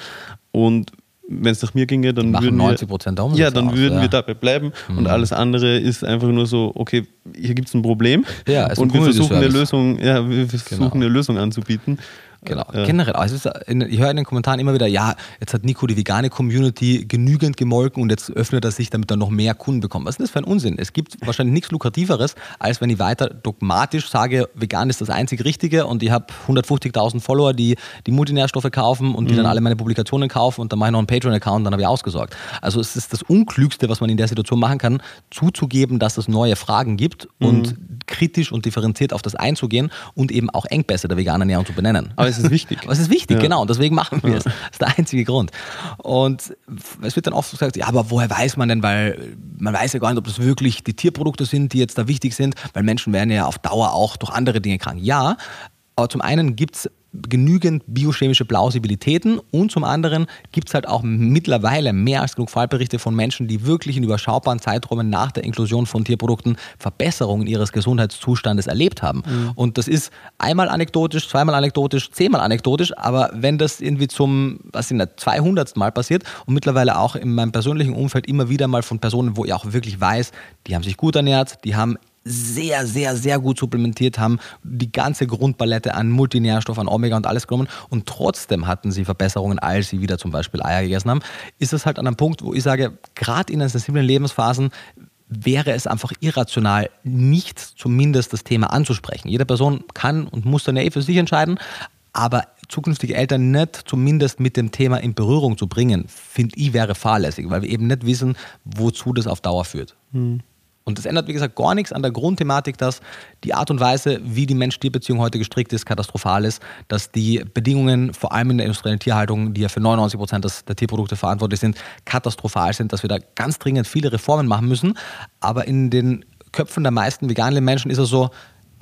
Und wenn es nach mir ginge, dann würden 90 wir, ja, dann aus, würden ja. wir dabei bleiben mhm. und alles andere ist einfach nur so, okay, hier gibt es ein Problem ja, und wir versuchen eine Lösung, ja, wir versuchen genau. eine Lösung anzubieten Genau, ja. generell. Also ist, ich höre in den Kommentaren immer wieder, ja, jetzt hat Nico die vegane Community genügend gemolken und jetzt öffnet er sich, damit er noch mehr Kunden bekommt. Was ist das für ein Unsinn? Es gibt wahrscheinlich nichts Lukrativeres, als wenn ich weiter dogmatisch sage, vegan ist das einzig Richtige und ich habe 150.000 Follower, die die Multinährstoffe kaufen und die mhm. dann alle meine Publikationen kaufen und dann mache ich noch einen Patreon-Account und dann habe ich ausgesorgt. Also es ist das Unklügste, was man in der Situation machen kann, zuzugeben, dass es neue Fragen gibt mhm. und kritisch und differenziert auf das einzugehen und eben auch Engpässe der veganen Ernährung zu benennen. Aber es ist wichtig. Aber es ist wichtig, ja. genau. Und deswegen machen wir es. Das ist der einzige Grund. Und es wird dann oft gesagt, ja, aber woher weiß man denn, weil man weiß ja gar nicht, ob das wirklich die Tierprodukte sind, die jetzt da wichtig sind, weil Menschen werden ja auf Dauer auch durch andere Dinge krank. Ja, aber zum einen gibt es genügend biochemische Plausibilitäten und zum anderen gibt es halt auch mittlerweile mehr als genug Fallberichte von Menschen, die wirklich in überschaubaren Zeiträumen nach der Inklusion von Tierprodukten Verbesserungen ihres Gesundheitszustandes erlebt haben. Mhm. Und das ist einmal anekdotisch, zweimal anekdotisch, zehnmal anekdotisch, aber wenn das irgendwie zum, was in der 200. Mal passiert und mittlerweile auch in meinem persönlichen Umfeld immer wieder mal von Personen, wo ich auch wirklich weiß, die haben sich gut ernährt, die haben sehr, sehr, sehr gut supplementiert haben, die ganze Grundpalette an Multinährstoff, an Omega und alles genommen und trotzdem hatten sie Verbesserungen, als sie wieder zum Beispiel Eier gegessen haben, ist es halt an einem Punkt, wo ich sage, gerade in den sensiblen Lebensphasen wäre es einfach irrational, nicht zumindest das Thema anzusprechen. Jede Person kann und muss dann eh für sich entscheiden, aber zukünftige Eltern nicht zumindest mit dem Thema in Berührung zu bringen, finde ich, wäre fahrlässig, weil wir eben nicht wissen, wozu das auf Dauer führt. Hm. Und das ändert, wie gesagt, gar nichts an der Grundthematik, dass die Art und Weise, wie die Mensch-Tier-Beziehung heute gestrickt ist, katastrophal ist, dass die Bedingungen, vor allem in der industriellen Tierhaltung, die ja für 99 Prozent der Tierprodukte verantwortlich sind, katastrophal sind, dass wir da ganz dringend viele Reformen machen müssen. Aber in den Köpfen der meisten veganen Menschen ist es so,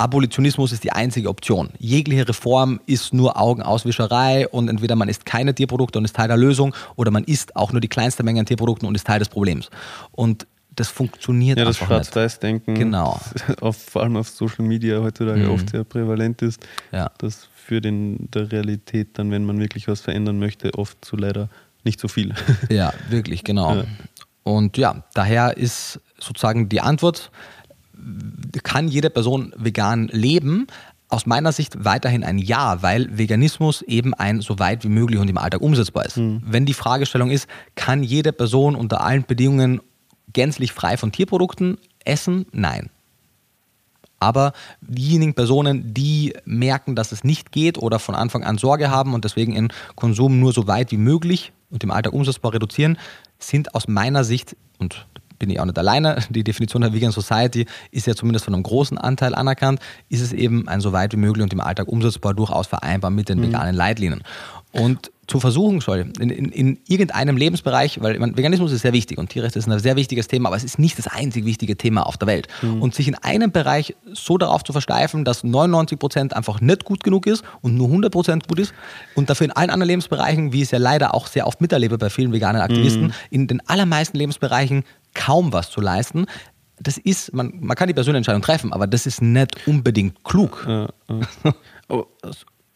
Abolitionismus ist die einzige Option. Jegliche Reform ist nur Augenauswischerei und entweder man isst keine Tierprodukte und ist Teil der Lösung oder man isst auch nur die kleinste Menge an Tierprodukten und ist Teil des Problems. Und das funktioniert ja, das Schwarz-Weiß-Denken, genau. vor allem auf Social Media heutzutage mhm. oft sehr prävalent ist, ja. das führt in der Realität dann, wenn man wirklich was verändern möchte, oft zu leider nicht so viel. Ja, wirklich, genau. Ja. Und ja, daher ist sozusagen die Antwort, kann jede Person vegan leben? Aus meiner Sicht weiterhin ein Ja, weil Veganismus eben ein so weit wie möglich und im Alltag umsetzbar ist. Mhm. Wenn die Fragestellung ist, kann jede Person unter allen Bedingungen gänzlich frei von Tierprodukten essen? Nein. Aber diejenigen Personen, die merken, dass es nicht geht oder von Anfang an Sorge haben und deswegen ihren Konsum nur so weit wie möglich und im Alltag umsetzbar reduzieren, sind aus meiner Sicht, und bin ich auch nicht alleine, die Definition der Vegan Society ist ja zumindest von einem großen Anteil anerkannt, ist es eben ein so weit wie möglich und im Alltag umsetzbar durchaus vereinbar mit den mhm. veganen Leitlinien. Und zu versuchen soll, in, in, in irgendeinem Lebensbereich, weil meine, Veganismus ist sehr wichtig und Tierrechte ist ein sehr wichtiges Thema, aber es ist nicht das einzig wichtige Thema auf der Welt. Mhm. Und sich in einem Bereich so darauf zu versteifen, dass 99 Prozent einfach nicht gut genug ist und nur 100 Prozent gut ist und dafür in allen anderen Lebensbereichen, wie ich es ja leider auch sehr oft miterlebe bei vielen veganen Aktivisten, mhm. in den allermeisten Lebensbereichen kaum was zu leisten, das ist, man, man kann die persönliche Entscheidung treffen, aber das ist nicht unbedingt klug. Ja, ja.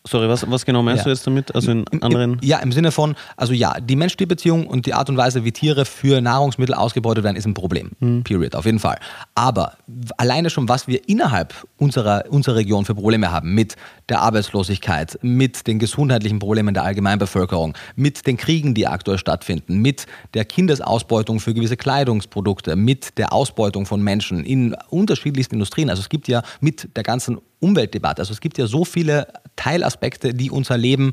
Sorry, was, was genau meinst ja. du jetzt damit? Also in anderen. Ja, im Sinne von, also ja, die Mensch-Tier-Beziehung und die Art und Weise, wie Tiere für Nahrungsmittel ausgebeutet werden, ist ein Problem. Mhm. Period, auf jeden Fall. Aber alleine schon, was wir innerhalb unserer, unserer Region für Probleme haben, mit der Arbeitslosigkeit, mit den gesundheitlichen Problemen der Allgemeinbevölkerung, mit den Kriegen, die aktuell stattfinden, mit der Kindesausbeutung für gewisse Kleidungsprodukte, mit der Ausbeutung von Menschen in unterschiedlichsten Industrien. Also es gibt ja mit der ganzen Umweltdebatte. Also es gibt ja so viele Teilaspekte, die unser Leben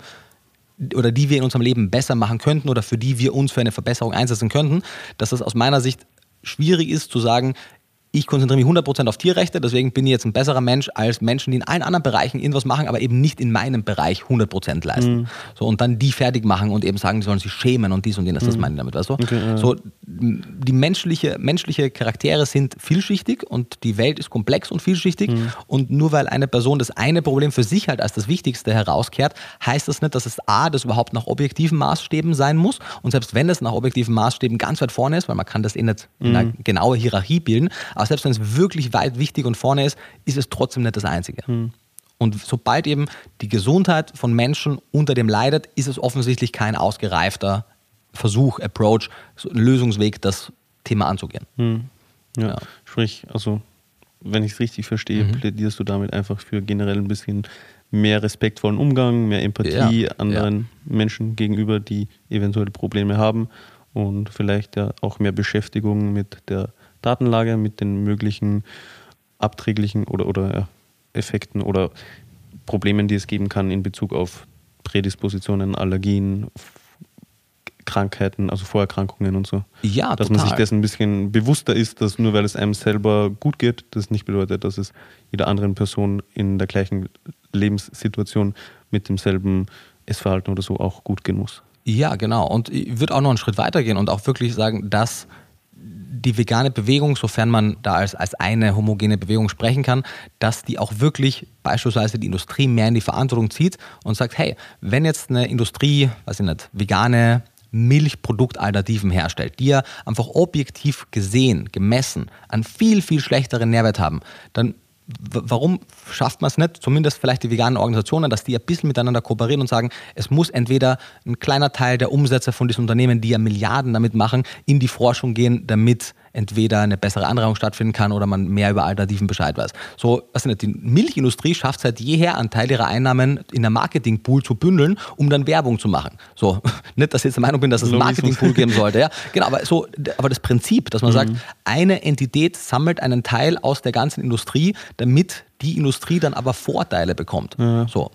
oder die wir in unserem Leben besser machen könnten oder für die wir uns für eine Verbesserung einsetzen könnten, dass es aus meiner Sicht schwierig ist zu sagen, ich konzentriere mich 100% auf Tierrechte, deswegen bin ich jetzt ein besserer Mensch als Menschen, die in allen anderen Bereichen irgendwas machen, aber eben nicht in meinem Bereich 100% leisten. Mhm. So, und dann die fertig machen und eben sagen, die sollen sich schämen und dies und jenes, mhm. das meine ich damit, weißt du? Okay, ja. So, die menschliche, menschliche Charaktere sind vielschichtig und die Welt ist komplex und vielschichtig mhm. und nur weil eine Person das eine Problem für sich halt als das Wichtigste herauskehrt, heißt das nicht, dass es A, das überhaupt nach objektiven Maßstäben sein muss und selbst wenn es nach objektiven Maßstäben ganz weit vorne ist, weil man kann das eh nicht in einer mhm. genauen Hierarchie bilden, aber selbst wenn es wirklich weit wichtig und vorne ist, ist es trotzdem nicht das Einzige. Hm. Und sobald eben die Gesundheit von Menschen unter dem leidet, ist es offensichtlich kein ausgereifter Versuch, Approach, Lösungsweg, das Thema anzugehen. Hm. Ja. ja. Sprich, also wenn ich es richtig verstehe, mhm. plädierst du damit einfach für generell ein bisschen mehr respektvollen Umgang, mehr Empathie ja. anderen ja. Menschen gegenüber, die eventuell Probleme haben und vielleicht ja auch mehr Beschäftigung mit der Datenlage mit den möglichen abträglichen oder, oder Effekten oder Problemen, die es geben kann in Bezug auf Prädispositionen, Allergien, Krankheiten, also Vorerkrankungen und so. Ja, Dass total. man sich dessen ein bisschen bewusster ist, dass nur weil es einem selber gut geht, das nicht bedeutet, dass es jeder anderen Person in der gleichen Lebenssituation mit demselben Essverhalten oder so auch gut gehen muss. Ja, genau. Und ich würde auch noch einen Schritt weiter gehen und auch wirklich sagen, dass die vegane Bewegung, sofern man da als, als eine homogene Bewegung sprechen kann, dass die auch wirklich beispielsweise die Industrie mehr in die Verantwortung zieht und sagt, hey, wenn jetzt eine Industrie, weiß ich nicht, vegane Milchproduktalternativen herstellt, die ja einfach objektiv gesehen, gemessen, einen viel, viel schlechteren Nährwert haben, dann warum schafft man es nicht, zumindest vielleicht die veganen Organisationen, dass die ein bisschen miteinander kooperieren und sagen, es muss entweder ein kleiner Teil der Umsätze von diesen Unternehmen, die ja Milliarden damit machen, in die Forschung gehen, damit entweder eine bessere Anreihung stattfinden kann oder man mehr über Alternativen Bescheid weiß. So, was nicht, die Milchindustrie schafft seit jeher einen Teil ihrer Einnahmen in der Marketingpool zu bündeln, um dann Werbung zu machen. So, nicht, dass ich jetzt der Meinung bin, dass es einen Marketingpool geben sollte, ja. Genau, aber so, aber das Prinzip, dass man mhm. sagt, eine Entität sammelt einen Teil aus der ganzen Industrie, damit die Industrie dann aber Vorteile bekommt. Ja. So.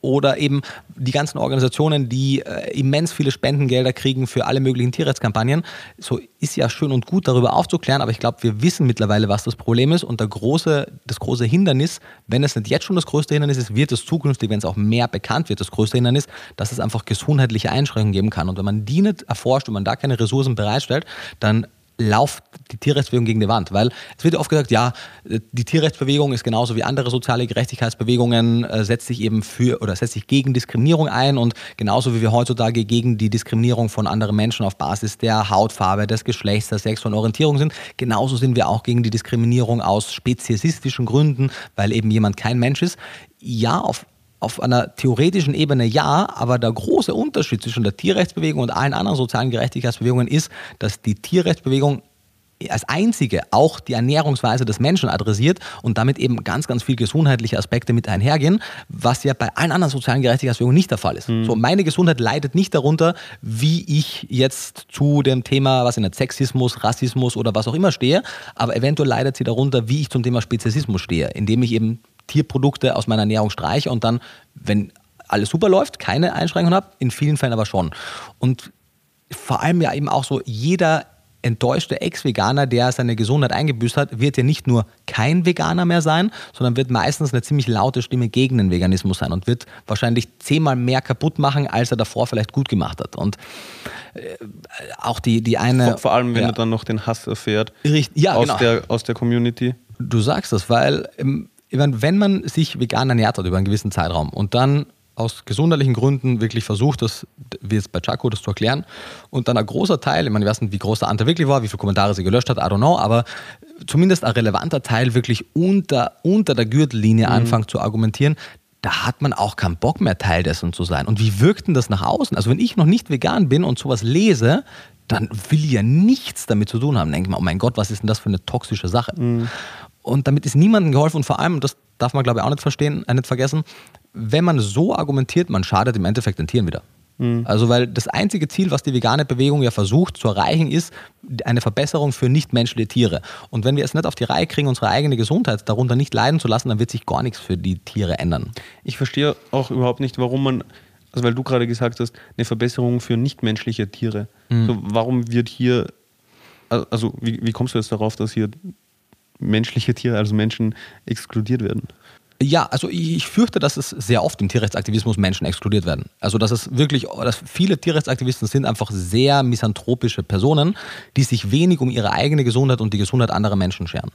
Oder eben die ganzen Organisationen, die äh, immens viele Spendengelder kriegen für alle möglichen Tierrechtskampagnen. So ist ja schön und gut, darüber aufzuklären, aber ich glaube, wir wissen mittlerweile, was das Problem ist. Und der große, das große Hindernis, wenn es nicht jetzt schon das größte Hindernis ist, wird es zukünftig, wenn es auch mehr bekannt wird, das größte Hindernis, dass es einfach gesundheitliche Einschränkungen geben kann. Und wenn man die nicht erforscht und man da keine Ressourcen bereitstellt, dann lauft die Tierrechtsbewegung gegen die Wand, weil es wird oft gesagt, ja, die Tierrechtsbewegung ist genauso wie andere soziale Gerechtigkeitsbewegungen, äh, setzt sich eben für oder setzt sich gegen Diskriminierung ein und genauso wie wir heutzutage gegen die Diskriminierung von anderen Menschen auf Basis der Hautfarbe, des Geschlechts, der sexuellen Orientierung sind, genauso sind wir auch gegen die Diskriminierung aus speziesistischen Gründen, weil eben jemand kein Mensch ist. Ja, auf auf einer theoretischen Ebene ja, aber der große Unterschied zwischen der Tierrechtsbewegung und allen anderen sozialen Gerechtigkeitsbewegungen ist, dass die Tierrechtsbewegung als einzige auch die Ernährungsweise des Menschen adressiert und damit eben ganz, ganz viel gesundheitliche Aspekte mit einhergehen, was ja bei allen anderen sozialen Gerechtigkeitsbewegungen nicht der Fall ist. Mhm. So, meine Gesundheit leidet nicht darunter, wie ich jetzt zu dem Thema, was in der Sexismus, Rassismus oder was auch immer stehe, aber eventuell leidet sie darunter, wie ich zum Thema Speziesismus stehe, indem ich eben Tierprodukte aus meiner Ernährung streiche und dann, wenn alles super läuft, keine Einschränkungen habe, in vielen Fällen aber schon. Und vor allem ja eben auch so, jeder enttäuschte Ex-Veganer, der seine Gesundheit eingebüßt hat, wird ja nicht nur kein Veganer mehr sein, sondern wird meistens eine ziemlich laute Stimme gegen den Veganismus sein und wird wahrscheinlich zehnmal mehr kaputt machen, als er davor vielleicht gut gemacht hat. Und äh, auch die, die eine. Vor, vor allem, wenn ja. er dann noch den Hass erfährt Richtig, ja, aus, genau. der, aus der Community. Du sagst das, weil ähm, ich meine, wenn man sich vegan ernährt hat über einen gewissen Zeitraum und dann aus gesundheitlichen Gründen wirklich versucht, das, wie jetzt bei Chaco, das zu erklären. Und dann ein großer Teil, ich meine, ich weiß nicht, wie groß der Anteil wirklich war, wie viele Kommentare sie gelöscht hat, I don't know, aber zumindest ein relevanter Teil wirklich unter, unter der Gürtellinie anfängt zu argumentieren, da hat man auch keinen Bock mehr, Teil dessen zu sein. Und wie wirkt denn das nach außen? Also wenn ich noch nicht vegan bin und sowas lese, dann will ich ja nichts damit zu tun haben. Denke ich mal, oh mein Gott, was ist denn das für eine toxische Sache? Und damit ist niemandem geholfen und vor allem, das darf man glaube ich auch nicht verstehen, äh, nicht vergessen, wenn man so argumentiert, man schadet im Endeffekt den Tieren wieder. Also weil das einzige Ziel, was die vegane Bewegung ja versucht zu erreichen, ist eine Verbesserung für nichtmenschliche Tiere. Und wenn wir es nicht auf die Reihe kriegen, unsere eigene Gesundheit darunter nicht leiden zu lassen, dann wird sich gar nichts für die Tiere ändern. Ich verstehe auch überhaupt nicht, warum man, also weil du gerade gesagt hast, eine Verbesserung für nichtmenschliche Tiere. So, warum wird hier, also wie, wie kommst du jetzt darauf, dass hier menschliche Tiere, also Menschen, exkludiert werden? Ja, also ich fürchte, dass es sehr oft im Tierrechtsaktivismus Menschen exkludiert werden. Also dass es wirklich, dass viele Tierrechtsaktivisten sind einfach sehr misanthropische Personen, die sich wenig um ihre eigene Gesundheit und die Gesundheit anderer Menschen scheren.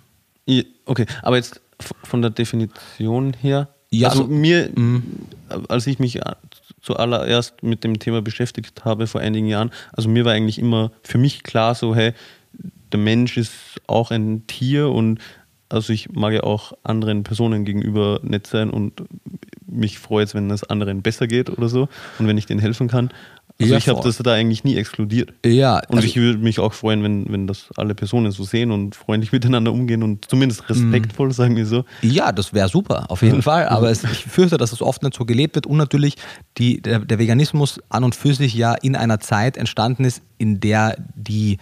Okay, aber jetzt von der Definition her, Ja, also also- mir, als ich mich a- zuallererst mit dem Thema beschäftigt habe vor einigen Jahren, also mir war eigentlich immer für mich klar so, hey, der Mensch ist auch ein Tier und also ich mag ja auch anderen Personen gegenüber nett sein und mich freut es, wenn es anderen besser geht oder so und wenn ich denen helfen kann. Also Ja, ich habe das da eigentlich nie exkludiert. Ja, Und also- ich würde mich auch freuen, wenn, wenn das alle Personen so sehen und freundlich miteinander umgehen und zumindest respektvoll, sagen wir so. Ja, das wäre super, auf jeden Fall. Aber es, ich fürchte, dass es oft nicht so gelebt wird und natürlich die, der, der Veganismus an und für sich ja in einer Zeit entstanden ist, in der die,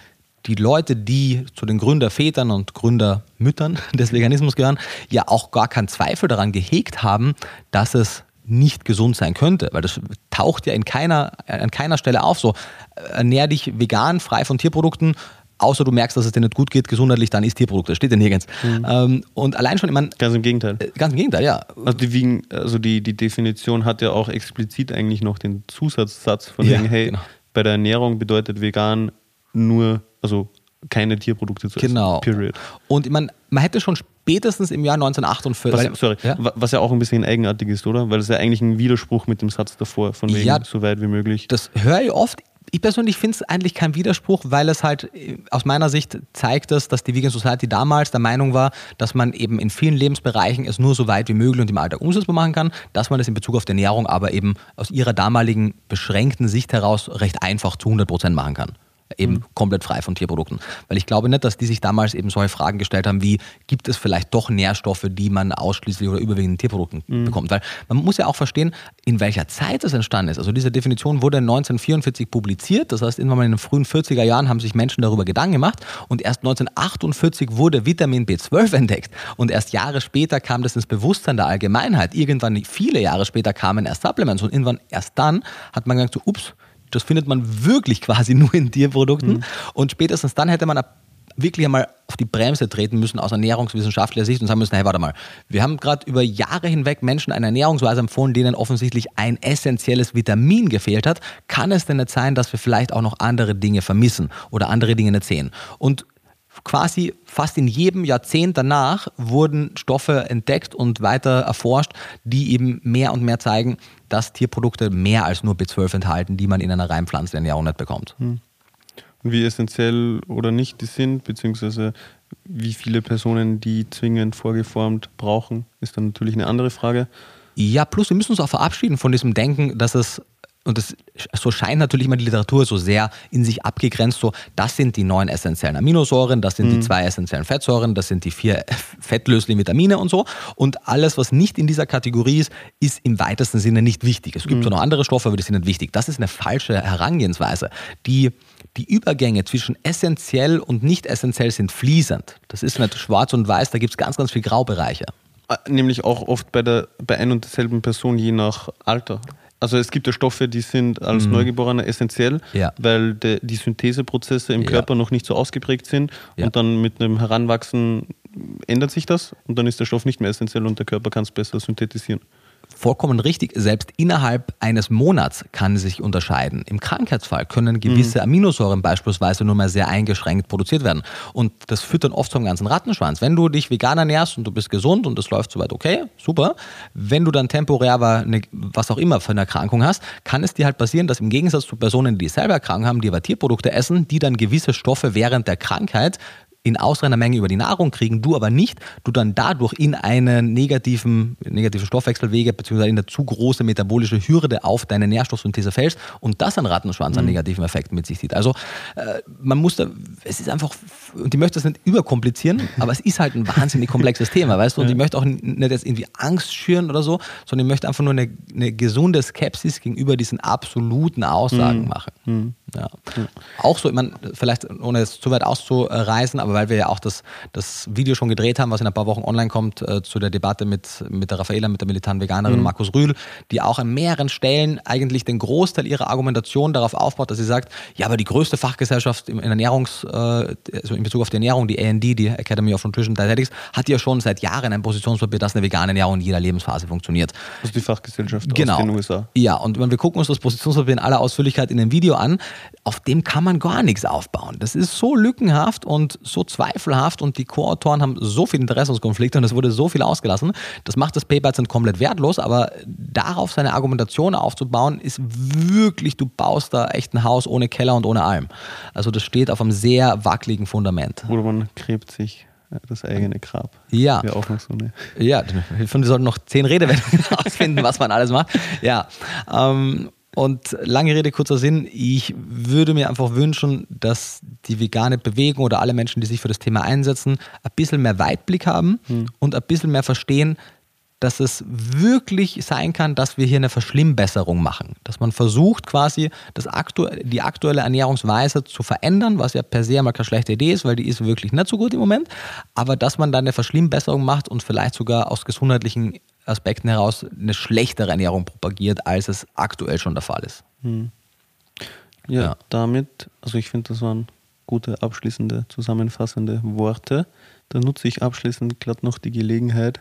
die Leute, die zu den Gründervätern und Gründermüttern des Veganismus gehören, ja auch gar keinen Zweifel daran gehegt haben, dass es nicht gesund sein könnte, weil das taucht ja in keiner, an keiner Stelle auf. So, äh, ernähr dich vegan, frei von Tierprodukten, außer du merkst, dass es dir nicht gut geht gesundheitlich, dann isst Tierprodukte. Das steht ja nirgends. Ähm, und allein schon, ich meine, Ganz im Gegenteil. äh, ganz im Gegenteil, ja. Also die, Wiegen- also die, die Definition hat ja auch explizit eigentlich noch den Zusatzsatz von Ja, wegen, hey, genau. bei der Ernährung bedeutet vegan nur, also keine Tierprodukte zu essen. Genau. Period. Und ich meine, man hätte schon spätestens im Jahr 1948. Was, sorry, Ja? wa- was ja auch ein bisschen eigenartig ist, oder? Weil es ja eigentlich ein Widerspruch mit dem Satz davor, von wegen Ja. so weit wie möglich. Das höre ich oft. Ich persönlich finde es eigentlich kein Widerspruch, weil es halt äh, aus meiner Sicht zeigt es, dass die Vegan Society damals der Meinung war, dass man eben in vielen Lebensbereichen es nur so weit wie möglich und im Alltag umsetzbar machen kann, dass man es in Bezug auf die Ernährung aber eben aus ihrer damaligen beschränkten Sicht heraus recht einfach zu 100 Prozent machen kann. Eben komplett frei von Tierprodukten. Weil ich glaube nicht, dass die sich damals eben solche Fragen gestellt haben, wie gibt es vielleicht doch Nährstoffe, die man ausschließlich oder überwiegend in Tierprodukten bekommt. Weil man muss ja auch verstehen, in welcher Zeit es entstanden ist. Also diese Definition wurde 1944 publiziert. Das heißt, irgendwann mal in den frühen 40er Jahren haben sich Menschen darüber Gedanken gemacht. Und erst 1948 wurde Vitamin B12 entdeckt. Und erst Jahre später kam das ins Bewusstsein der Allgemeinheit. Irgendwann, viele Jahre später kamen erst Supplements. Und irgendwann erst dann hat man gesagt, so, ups, das findet man wirklich quasi nur in Tierprodukten. Und spätestens dann hätte man ab- wirklich einmal auf die Bremse treten müssen aus ernährungswissenschaftlicher Sicht und sagen müssen, hey, warte mal, wir haben gerade über Jahre hinweg Menschen eine Ernährungsweise empfohlen, denen offensichtlich ein essentielles Vitamin gefehlt hat. Kann es denn nicht sein, dass wir vielleicht auch noch andere Dinge vermissen oder andere Dinge nicht sehen? Und quasi fast in jedem Jahrzehnt danach wurden Stoffe entdeckt und weiter erforscht, die eben mehr und mehr zeigen, dass Tierprodukte mehr als nur B12 enthalten, die man in einer rein pflanzlichen Ernährung nicht bekommt. Und wie essentiell oder nicht die sind, beziehungsweise wie viele Personen die zwingend vorgeformt brauchen, ist dann natürlich eine andere Frage. Ja, plus wir müssen uns auch verabschieden von diesem Denken, dass es, und das, so scheint natürlich immer die Literatur so sehr in sich abgegrenzt, so, das sind die neun essentiellen Aminosäuren, das sind die zwei essentiellen Fettsäuren, das sind die vier fettlöslichen Vitamine und so. Und alles, was nicht in dieser Kategorie ist, ist im weitesten Sinne nicht wichtig. Es gibt zwar noch andere Stoffe, aber die sind nicht wichtig. Das ist eine falsche Herangehensweise. Die, die Übergänge zwischen essentiell und nicht essentiell sind fließend. Das ist nicht schwarz und weiß, da gibt es ganz, ganz viele Graubereiche. Äh, Nämlich auch oft bei, der, bei ein und derselben Person je nach Alter. Also es gibt ja Stoffe, die sind als Mhm. Neugeborener essentiell, Ja. weil de, die Syntheseprozesse im Ja. Körper noch nicht so ausgeprägt sind Ja. und dann mit einem Heranwachsen ändert sich das und dann ist der Stoff nicht mehr essentiell und der Körper kann es besser synthetisieren. Vollkommen richtig. Selbst innerhalb eines Monats kann es sich unterscheiden. Im Krankheitsfall können gewisse Aminosäuren beispielsweise nur mal sehr eingeschränkt produziert werden. Und das führt dann oft zum ganzen Rattenschwanz. Wenn du dich vegan ernährst und du bist gesund und das läuft soweit okay, super. Wenn du dann temporär aber eine, was auch immer für eine Erkrankung hast, kann es dir halt passieren, dass im Gegensatz zu Personen, die dieselbe Erkrankung haben, die aber Tierprodukte essen, die dann gewisse Stoffe während der Krankheit in ausreichender Menge über die Nahrung kriegen, du aber nicht, du dann dadurch in einen negativen, negativen Stoffwechselwege beziehungsweise in eine zu große metabolische Hürde auf deine Nährstoffsynthese fällst und das einen Rattenschwanz an negativen Effekten mit sich zieht. Also äh, man muss da, es ist einfach, und ich möchte das nicht überkomplizieren, aber es ist halt ein wahnsinnig komplexes Thema, weißt du, und ich möchte auch nicht jetzt irgendwie Angst schüren oder so, sondern ich möchte einfach nur eine, eine gesunde Skepsis gegenüber diesen absoluten Aussagen machen. Ja. Auch so, ich meine, vielleicht ohne jetzt zu weit auszureisen, aber weil wir ja auch das, das Video schon gedreht haben, was in ein paar Wochen online kommt, äh, zu der Debatte mit, mit der Raffaela, mit der militanten Veganerin Markus Rühl, die auch an mehreren Stellen eigentlich den Großteil ihrer Argumentation darauf aufbaut, dass sie sagt, ja, aber die größte Fachgesellschaft in Ernährungs, äh, also in Bezug auf die Ernährung, die AND, die Academy of Nutrition Dietetics, hat ja schon seit Jahren ein Positionspapier, dass eine vegane Ernährung in jeder Lebensphase funktioniert. Also die Fachgesellschaft Genau. aus den USA. Ja, und wenn wir gucken uns das Positionspapier in aller Ausführlichkeit in dem Video an, auf dem kann man gar nichts aufbauen. Das ist so lückenhaft und so zweifelhaft und die Co-Autoren haben so viele Interessenskonflikte und es wurde so viel ausgelassen. Das macht das Paper jetzt komplett wertlos, aber darauf seine Argumentation aufzubauen, ist wirklich, du baust da echt ein Haus ohne Keller und ohne Alm. Also das steht auf einem sehr wackeligen Fundament. Oder man gräbt sich äh, das eigene Grab. Ja. Wäre auch noch so eine. Ja, ich finde, wir sollten noch zehn Redewendungen ausfinden, was man alles macht. Ja. Ähm, und lange Rede, kurzer Sinn, ich würde mir einfach wünschen, dass die vegane Bewegung oder alle Menschen, die sich für das Thema einsetzen, ein bisschen mehr Weitblick haben und ein bisschen mehr verstehen, dass es wirklich sein kann, dass wir hier eine Verschlimmbesserung machen. Dass man versucht, quasi das aktu die aktuelle Ernährungsweise zu verändern, was ja per se mal keine schlechte Idee ist, weil die ist wirklich nicht so gut im Moment. Aber dass man dann eine Verschlimmbesserung macht und vielleicht sogar aus gesundheitlichen Aspekten heraus eine schlechtere Ernährung propagiert, als es aktuell schon der Fall ist. Ja, Ja. damit, also ich finde, das waren gute, abschließende, zusammenfassende Worte. Da nutze ich abschließend glatt noch die Gelegenheit,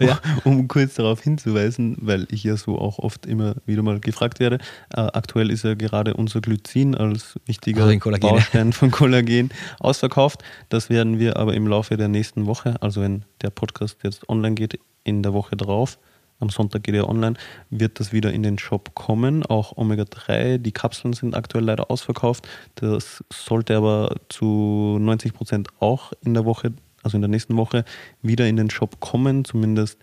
um kurz darauf hinzuweisen, weil ich ja so auch oft immer wieder mal gefragt werde. Äh, aktuell ist ja gerade unser Glycin als wichtiger Also ja. Baustein von Kollagen ausverkauft. Das werden wir aber im Laufe der nächsten Woche, also wenn der Podcast jetzt online geht, in der Woche drauf, am Sonntag geht er online, wird das wieder in den Shop kommen. Auch Omega-3, die Kapseln sind aktuell leider ausverkauft. Das sollte aber zu 90 Prozent auch in der Woche, also in der nächsten Woche, wieder in den Shop kommen. Zumindest,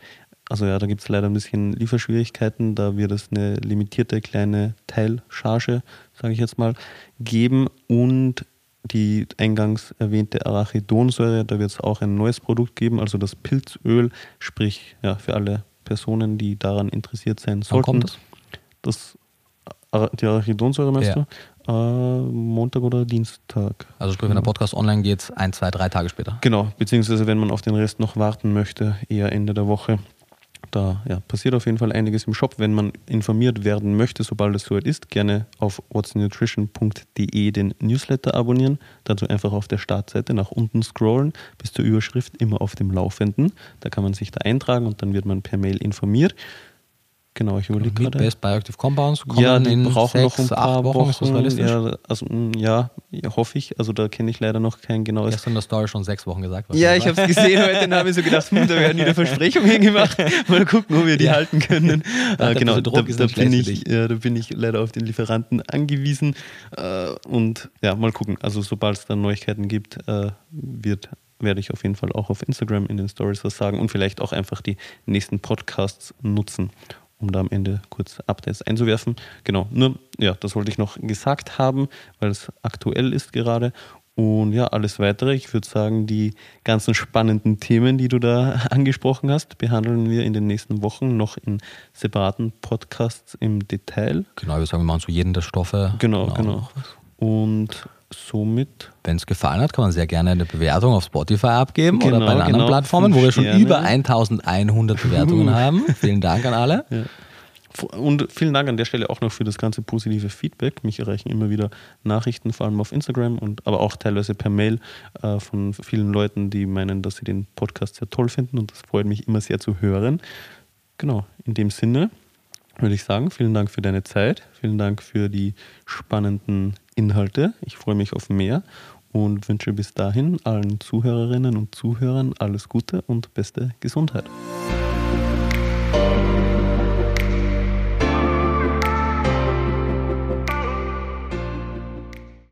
also ja, da gibt es leider ein bisschen Lieferschwierigkeiten. Da wird es eine limitierte kleine Teilcharge, sage ich jetzt mal, geben. Und die eingangs erwähnte Arachidonsäure, da wird es auch ein neues Produkt geben, also das Pilzöl, sprich ja, für alle Personen, die daran interessiert sein Wann sollten. kommt das? Das, die Arachidonsäure meinst Ja. du? Äh, Montag oder Dienstag. Also sprich, wenn der Podcast online geht, ein, zwei, drei Tage später. Genau, beziehungsweise wenn man auf den Rest noch warten möchte, eher Ende der Woche. Da ja, passiert auf jeden Fall einiges im Shop. Wenn man informiert werden möchte, sobald es soweit ist, gerne auf whatsnutrition.de den Newsletter abonnieren. Dazu einfach auf der Startseite nach unten scrollen bis zur Überschrift immer auf dem Laufenden. Da kann man sich da eintragen und dann wird man per Mail informiert. Genau, ich überlege gerade. Best Bioactive Compounds kommen Ja, die in brauchen sechs, noch ein paar acht Wochen. Realistisch? Ja, also, mm, ja, hoffe ich. Also da kenne ich leider noch kein genaues. Gestern in der Story schon sechs Wochen gesagt. was Ja, du ich habe es gesehen heute und habe mir so gedacht, hm, da werden wieder Versprechungen gemacht. Mal gucken, ob wir die Ja. halten können. Ja, Äh, genau, da, da, bin ich, ja, da bin ich leider auf den Lieferanten angewiesen. Äh, und ja, mal gucken. Also sobald es dann Neuigkeiten gibt, äh, wird werde ich auf jeden Fall auch auf Instagram in den Stories was sagen und vielleicht auch einfach die nächsten Podcasts nutzen, um da am Ende kurz Updates einzuwerfen. Genau, nur, ja, das wollte ich noch gesagt haben, weil es aktuell ist gerade. Und ja, alles weitere, ich würde sagen, die ganzen spannenden Themen, die du da angesprochen hast, behandeln wir in den nächsten Wochen noch in separaten Podcasts im Detail. Genau, wir sagen, wir machen zu jedem der Stoffe. Genau, genau. Und somit Wenn es gefallen hat, kann man sehr gerne eine Bewertung auf Spotify abgeben oder Genau, bei den anderen genau. Plattformen, wo wir schon Sterne. über 1100 Bewertungen haben. Vielen Dank an alle. und vielen Dank an der Stelle auch noch für das ganze positive Feedback. Mich erreichen immer wieder Nachrichten, vor allem auf Instagram und aber auch teilweise per Mail äh, von vielen Leuten, die meinen, dass sie den Podcast sehr toll finden und das freut mich immer sehr zu hören. Genau, in dem Sinne würde ich sagen, vielen Dank für deine Zeit, vielen Dank für die spannenden Inhalte. Ich freue mich auf mehr und wünsche bis dahin allen Zuhörerinnen und Zuhörern alles Gute und beste Gesundheit.